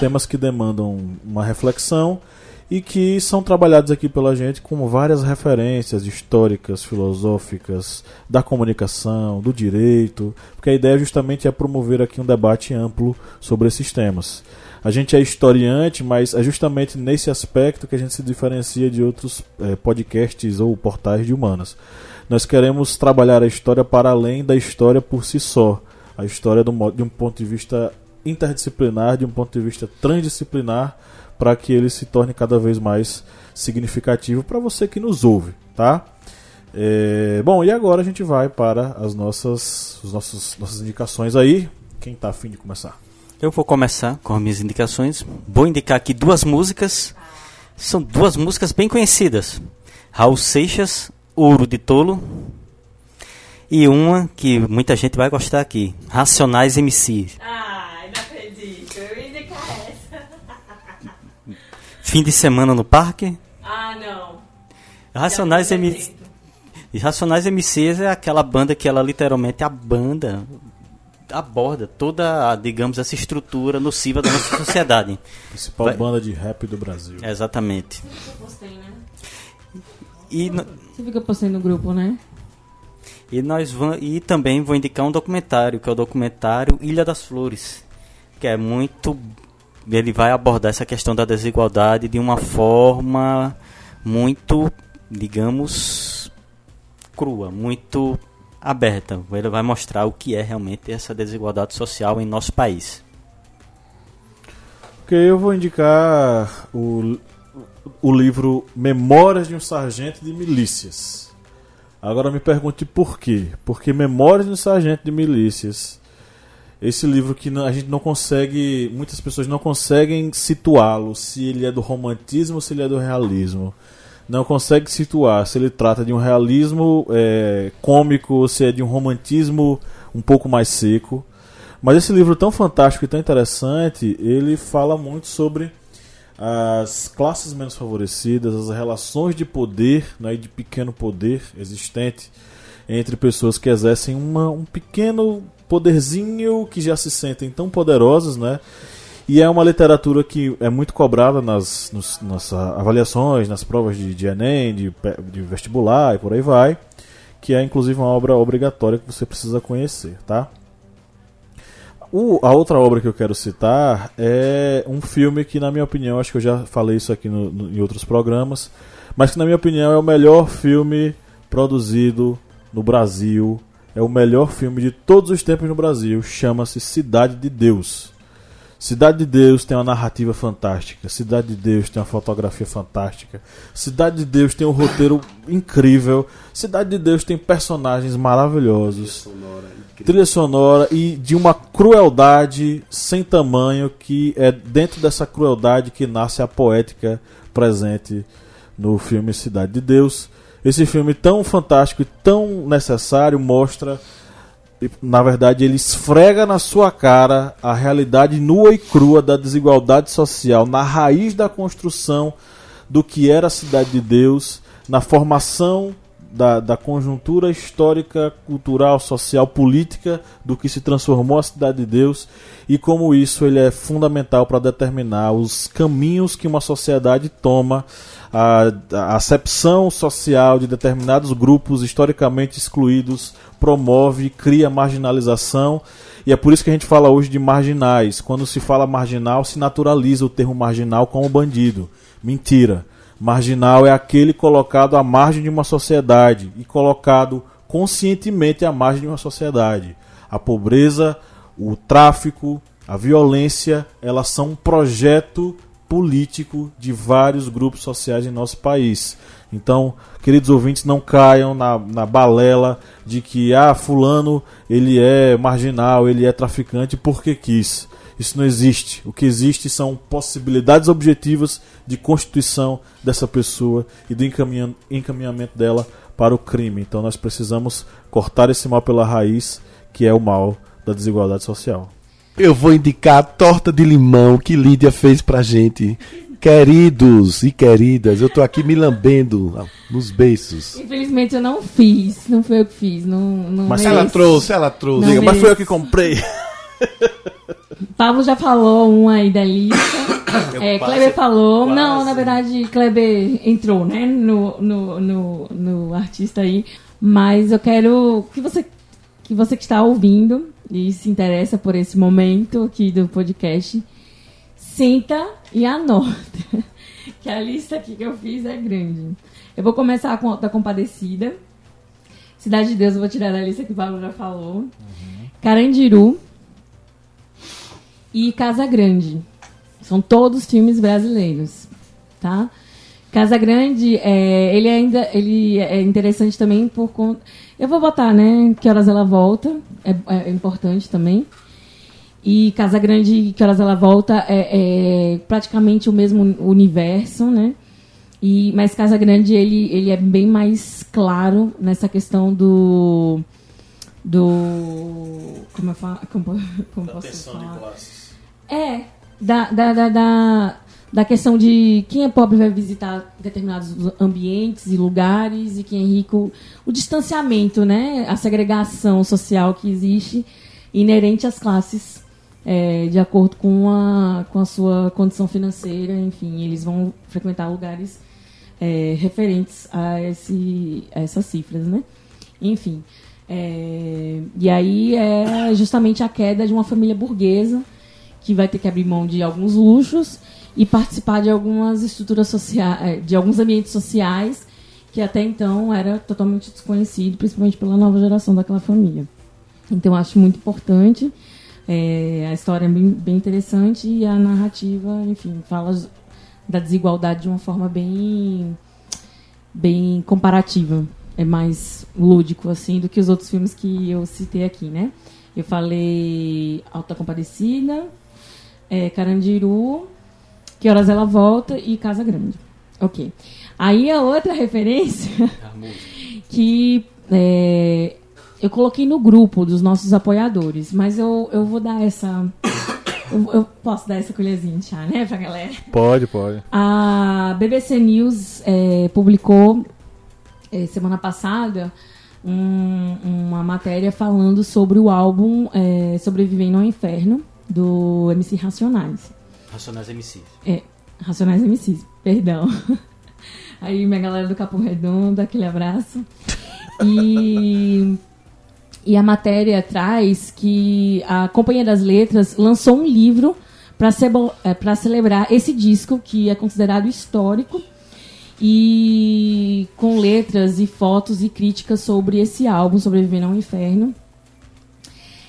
temas que demandam uma reflexão e que são trabalhados aqui pela gente com várias referências históricas, filosóficas, da comunicação, do direito, porque a ideia justamente é promover aqui um debate amplo sobre esses temas. A gente é historiante, mas é justamente nesse aspecto que a gente se diferencia de outros é, podcasts ou portais de humanas. Nós queremos trabalhar a história para além da história por si só. A história de um ponto de vista interdisciplinar, de um ponto de vista transdisciplinar, para que ele se torne cada vez mais significativo para você que nos ouve, tá? É, bom, e agora a gente vai para as nossas, os nossos, nossas indicações aí. Quem está afim de começar? Eu vou começar com as minhas indicações. Vou indicar aqui duas músicas. São duas músicas bem conhecidas. Raul Seixas, Ouro de Tolo. E uma que muita gente vai gostar aqui. Racionais MC. Ai, Fim de semana no parque. Ah, não. Racionais MC. Racionais MCs é aquela banda que ela literalmente a banda aborda toda, digamos, essa estrutura nociva da nossa sociedade. Principal Vai... banda de rap do Brasil. Exatamente. Eu postei, né? E. Você fica postando no grupo, né? E nós vamos e também vou indicar um documentário, que é o documentário Ilha das Flores, que é muito ele vai abordar essa questão da desigualdade de uma forma muito, digamos, crua, muito aberta. Ele vai mostrar o que é realmente essa desigualdade social em nosso país. Ok, eu vou indicar o, o livro Memórias de um Sargento de Milícias. Agora me pergunte por quê? Porque Memórias de um Sargento de Milícias, esse livro que a gente não consegue, muitas pessoas não conseguem situá-lo, se ele é do romantismo ou se ele é do realismo não consegue situar se ele trata de um realismo é, cômico ou se é de um romantismo um pouco mais seco. Mas esse livro tão fantástico e tão interessante, ele fala muito sobre as classes menos favorecidas, as relações de poder, né, de pequeno poder existente entre pessoas que exercem uma, um pequeno poderzinho que já se sentem tão poderosas, né? E é uma literatura que é muito cobrada nas, nos, nas avaliações, nas provas de, de Enem, de, de vestibular e por aí vai. Que é inclusive uma obra obrigatória que você precisa conhecer, tá? O, a outra obra que eu quero citar é um filme que, na minha opinião, acho que eu já falei isso aqui no, no, em outros programas, mas que, na minha opinião, é o melhor filme produzido no Brasil. É o melhor filme de todos os tempos no Brasil. Chama-se Cidade de Deus. Cidade de Deus tem uma narrativa fantástica. Cidade de Deus tem uma fotografia fantástica. Cidade de Deus tem um roteiro incrível. Cidade de Deus tem personagens maravilhosos. Trilha sonora, Trilha sonora e de uma crueldade sem tamanho que é dentro dessa crueldade que nasce a poética presente no filme Cidade de Deus. Esse filme tão fantástico e tão necessário mostra na verdade, ele esfrega na sua cara a realidade nua e crua da desigualdade social, na raiz da construção do que era a Cidade de Deus, na formação da, da conjuntura histórica, cultural, social, política do que se transformou a Cidade de Deus e como isso ele é fundamental para determinar os caminhos que uma sociedade toma a, a acepção social de determinados grupos historicamente excluídos promove, cria marginalização. E é por isso que a gente fala hoje de marginais. Quando se fala marginal, se naturaliza o termo marginal como bandido. Mentira. Marginal é aquele colocado à margem de uma sociedade e colocado conscientemente à margem de uma sociedade. A pobreza, o tráfico, a violência, elas são um projeto político de vários grupos sociais em nosso país. Então, queridos ouvintes, não caiam na, na balela de que ah, fulano ele é marginal, ele é traficante porque quis. Isso não existe. O que existe são possibilidades objetivas de constituição dessa pessoa e do encaminhamento dela para o crime. Então nós precisamos cortar esse mal pela raiz, que é o mal da desigualdade social. Eu vou indicar a torta de limão que Lídia fez pra gente. Queridos e queridas, eu tô aqui me lambendo nos beiços. Infelizmente eu não fiz, não foi eu que fiz. Não, não mas ela trouxe, ela trouxe. Diga, mas foi eu que comprei. Pablo já falou um aí da lista. É, Kleber falou. Quase. Não, na verdade, Kleber entrou, né? No, no, no, no artista aí. Mas eu quero que você que você que está ouvindo e se interessa por esse momento aqui do podcast, senta e anota. que a lista aqui que eu fiz é grande. Eu vou começar com a Alta Compadecida. Cidade de Deus, eu vou tirar da lista que o Paulo já falou. Carandiru. E Casa Grande. São todos filmes brasileiros, tá? Casa Grande, é, ele ainda ele é interessante também por conta. Eu vou botar, né? Que horas ela volta, é, é importante também. E Casa Grande, que horas ela volta, é, é praticamente o mesmo universo, né? E, mas Casa Grande ele, ele é bem mais claro nessa questão do do como eu falo, como, como posso falar? É, da, da, da, da, da questão de quem é pobre vai visitar determinados ambientes e lugares e quem é rico. O distanciamento, né? A segregação social que existe inerente às classes é, de acordo com a, com a sua condição financeira. Enfim, eles vão frequentar lugares é, referentes a, esse, a essas cifras, né? Enfim. É, e aí é justamente a queda de uma família burguesa que vai ter que abrir mão de alguns luxos e participar de algumas estruturas sociais, de alguns ambientes sociais que até então era totalmente desconhecido, principalmente pela nova geração daquela família. Então acho muito importante. É, a história é bem, bem, interessante e a narrativa, enfim, fala da desigualdade de uma forma bem, bem comparativa. É mais lúdico assim do que os outros filmes que eu citei aqui, né? Eu falei Alta Compadecida, é, Carandiru, Que Horas Ela Volta e Casa Grande. Ok. Aí a outra referência que é, eu coloquei no grupo dos nossos apoiadores, mas eu, eu vou dar essa. Eu, eu posso dar essa colherzinha de chá, né, pra galera? Pode, pode. A BBC News é, publicou é, semana passada um, uma matéria falando sobre o álbum é, Sobrevivendo ao Inferno, do MC Racionais. Racionais MCs. É, Racionais MCs, perdão. Aí, minha galera do Capão Redondo, aquele abraço. E, e a matéria traz que a Companhia das Letras lançou um livro para é, celebrar esse disco, que é considerado histórico, e com letras e fotos e críticas sobre esse álbum, Sobrevivendo ao Inferno.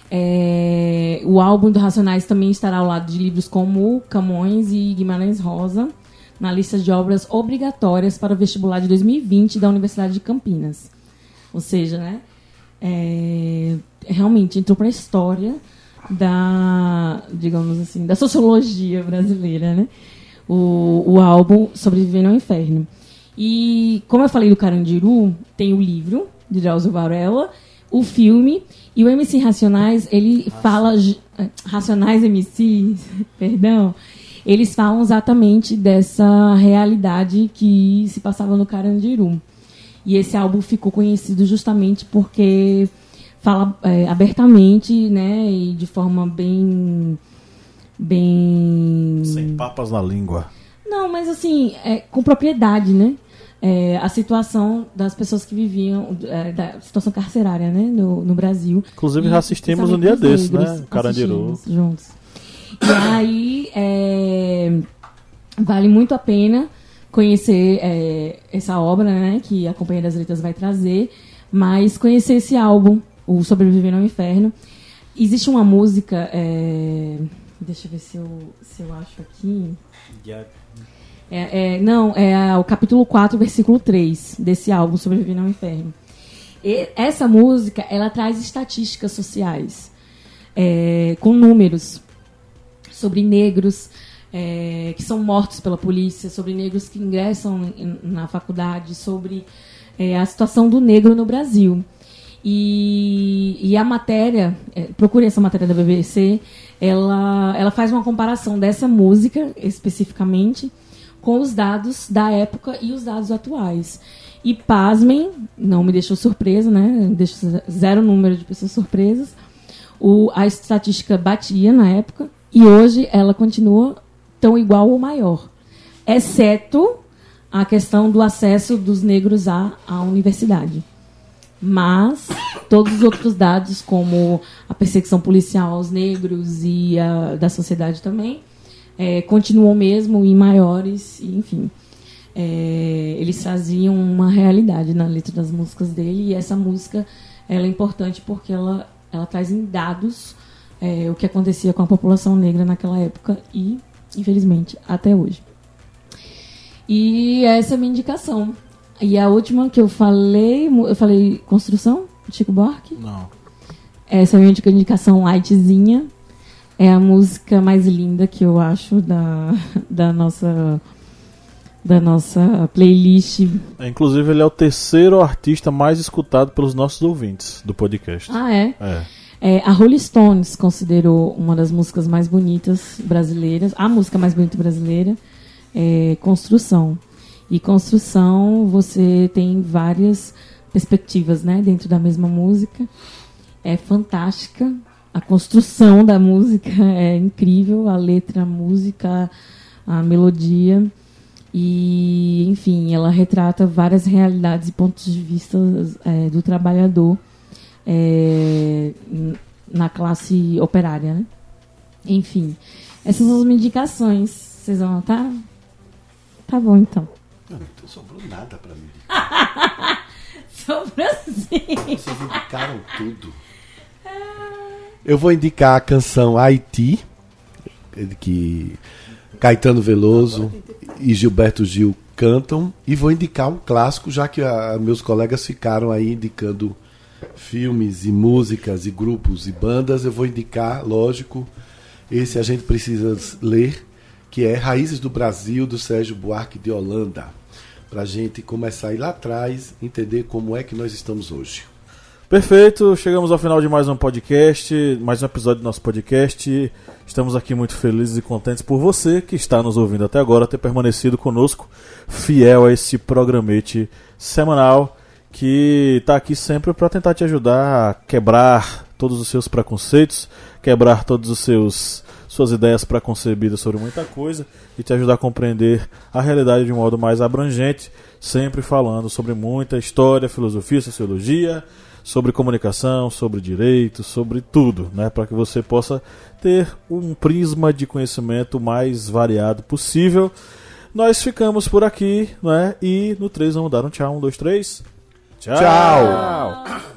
É, o álbum do Racionais também estará ao lado de livros como Camões e Guimarães Rosa, na lista de obras obrigatórias para o vestibular de 2020 da Universidade de Campinas. Ou seja, né, é, realmente entrou para a história da, digamos assim, da sociologia brasileira, né? O, o álbum Sobrevivendo ao Inferno. E, como eu falei do Carandiru, tem o livro de Drauzio Varela, o filme e o MC Racionais, ele Nossa. fala. Racionais MC, perdão. Eles falam exatamente dessa realidade que se passava no Carandiru. E esse álbum ficou conhecido justamente porque fala é, abertamente, né, e de forma bem bem sem papas na língua. Não, mas assim, é, com propriedade, né? É, a situação das pessoas que viviam, é, da situação carcerária né, no, no Brasil. Inclusive, já assistimos um dia desse, né? Carandiru. Juntos. E aí, é, vale muito a pena conhecer é, essa obra né, que a Companhia das Letras vai trazer, mas conhecer esse álbum, o Sobreviver ao Inferno. Existe uma música. É, deixa eu ver se eu, se eu acho aqui. Yeah. É, é, não, é o capítulo 4, versículo 3 desse álbum, Sobrevivendo ao Inferno. E essa música, ela traz estatísticas sociais, é, com números, sobre negros é, que são mortos pela polícia, sobre negros que ingressam na faculdade, sobre é, a situação do negro no Brasil. E, e a matéria, é, procure essa matéria da BBC, ela, ela faz uma comparação dessa música especificamente com os dados da época e os dados atuais. E pasmem, não me deixou surpresa, né? Deixou zero número de pessoas surpresas. O, a estatística batia na época e hoje ela continua tão igual ou maior, exceto a questão do acesso dos negros à, à universidade. Mas todos os outros dados, como a perseguição policial aos negros e a, da sociedade também, é, continuou mesmo em maiores, enfim. É, eles traziam uma realidade na letra das músicas dele e essa música ela é importante porque ela, ela traz em dados é, o que acontecia com a população negra naquela época e, infelizmente, até hoje. E essa é a minha indicação. E a última que eu falei, eu falei construção, Chico Buarque. Não. Essa é a minha indicação lightzinha. É a música mais linda que eu acho da, da nossa da nossa playlist. É, inclusive, ele é o terceiro artista mais escutado pelos nossos ouvintes do podcast. Ah, é? É. É, a Rolling Stones considerou uma das músicas mais bonitas brasileiras, a música mais bonita brasileira, é Construção. E Construção, você tem várias perspectivas, né, dentro da mesma música. É fantástica. A construção da música é incrível, a letra, a música, a melodia. E, enfim, ela retrata várias realidades e pontos de vista é, do trabalhador é, na classe operária, né? Enfim, essas são as minhas indicações. Vocês vão anotar? Tá bom, então. Não, não sobrou nada pra mim. Sobrou sim. Vocês indicaram tudo. Eu vou indicar a canção Haiti, que Caetano Veloso e Gilberto Gil cantam, e vou indicar um clássico, já que ah, meus colegas ficaram aí indicando filmes e músicas e grupos e bandas, eu vou indicar, lógico, esse a gente precisa ler, que é Raízes do Brasil, do Sérgio Buarque de Holanda. Pra gente começar a ir lá atrás, entender como é que nós estamos hoje. Perfeito, chegamos ao final de mais um podcast, mais um episódio do nosso podcast. Estamos aqui muito felizes e contentes por você que está nos ouvindo até agora, ter permanecido conosco, fiel a esse programete semanal que está aqui sempre para tentar te ajudar a quebrar todos os seus preconceitos, quebrar todos os seus suas ideias preconcebidas sobre muita coisa e te ajudar a compreender a realidade de um modo mais abrangente, sempre falando sobre muita história, filosofia, sociologia, sobre comunicação, sobre direito, sobre tudo, né, para que você possa ter um prisma de conhecimento mais variado possível. Nós ficamos por aqui, né? E no 3 vamos dar um tchau. Um, dois, três. Tchau. A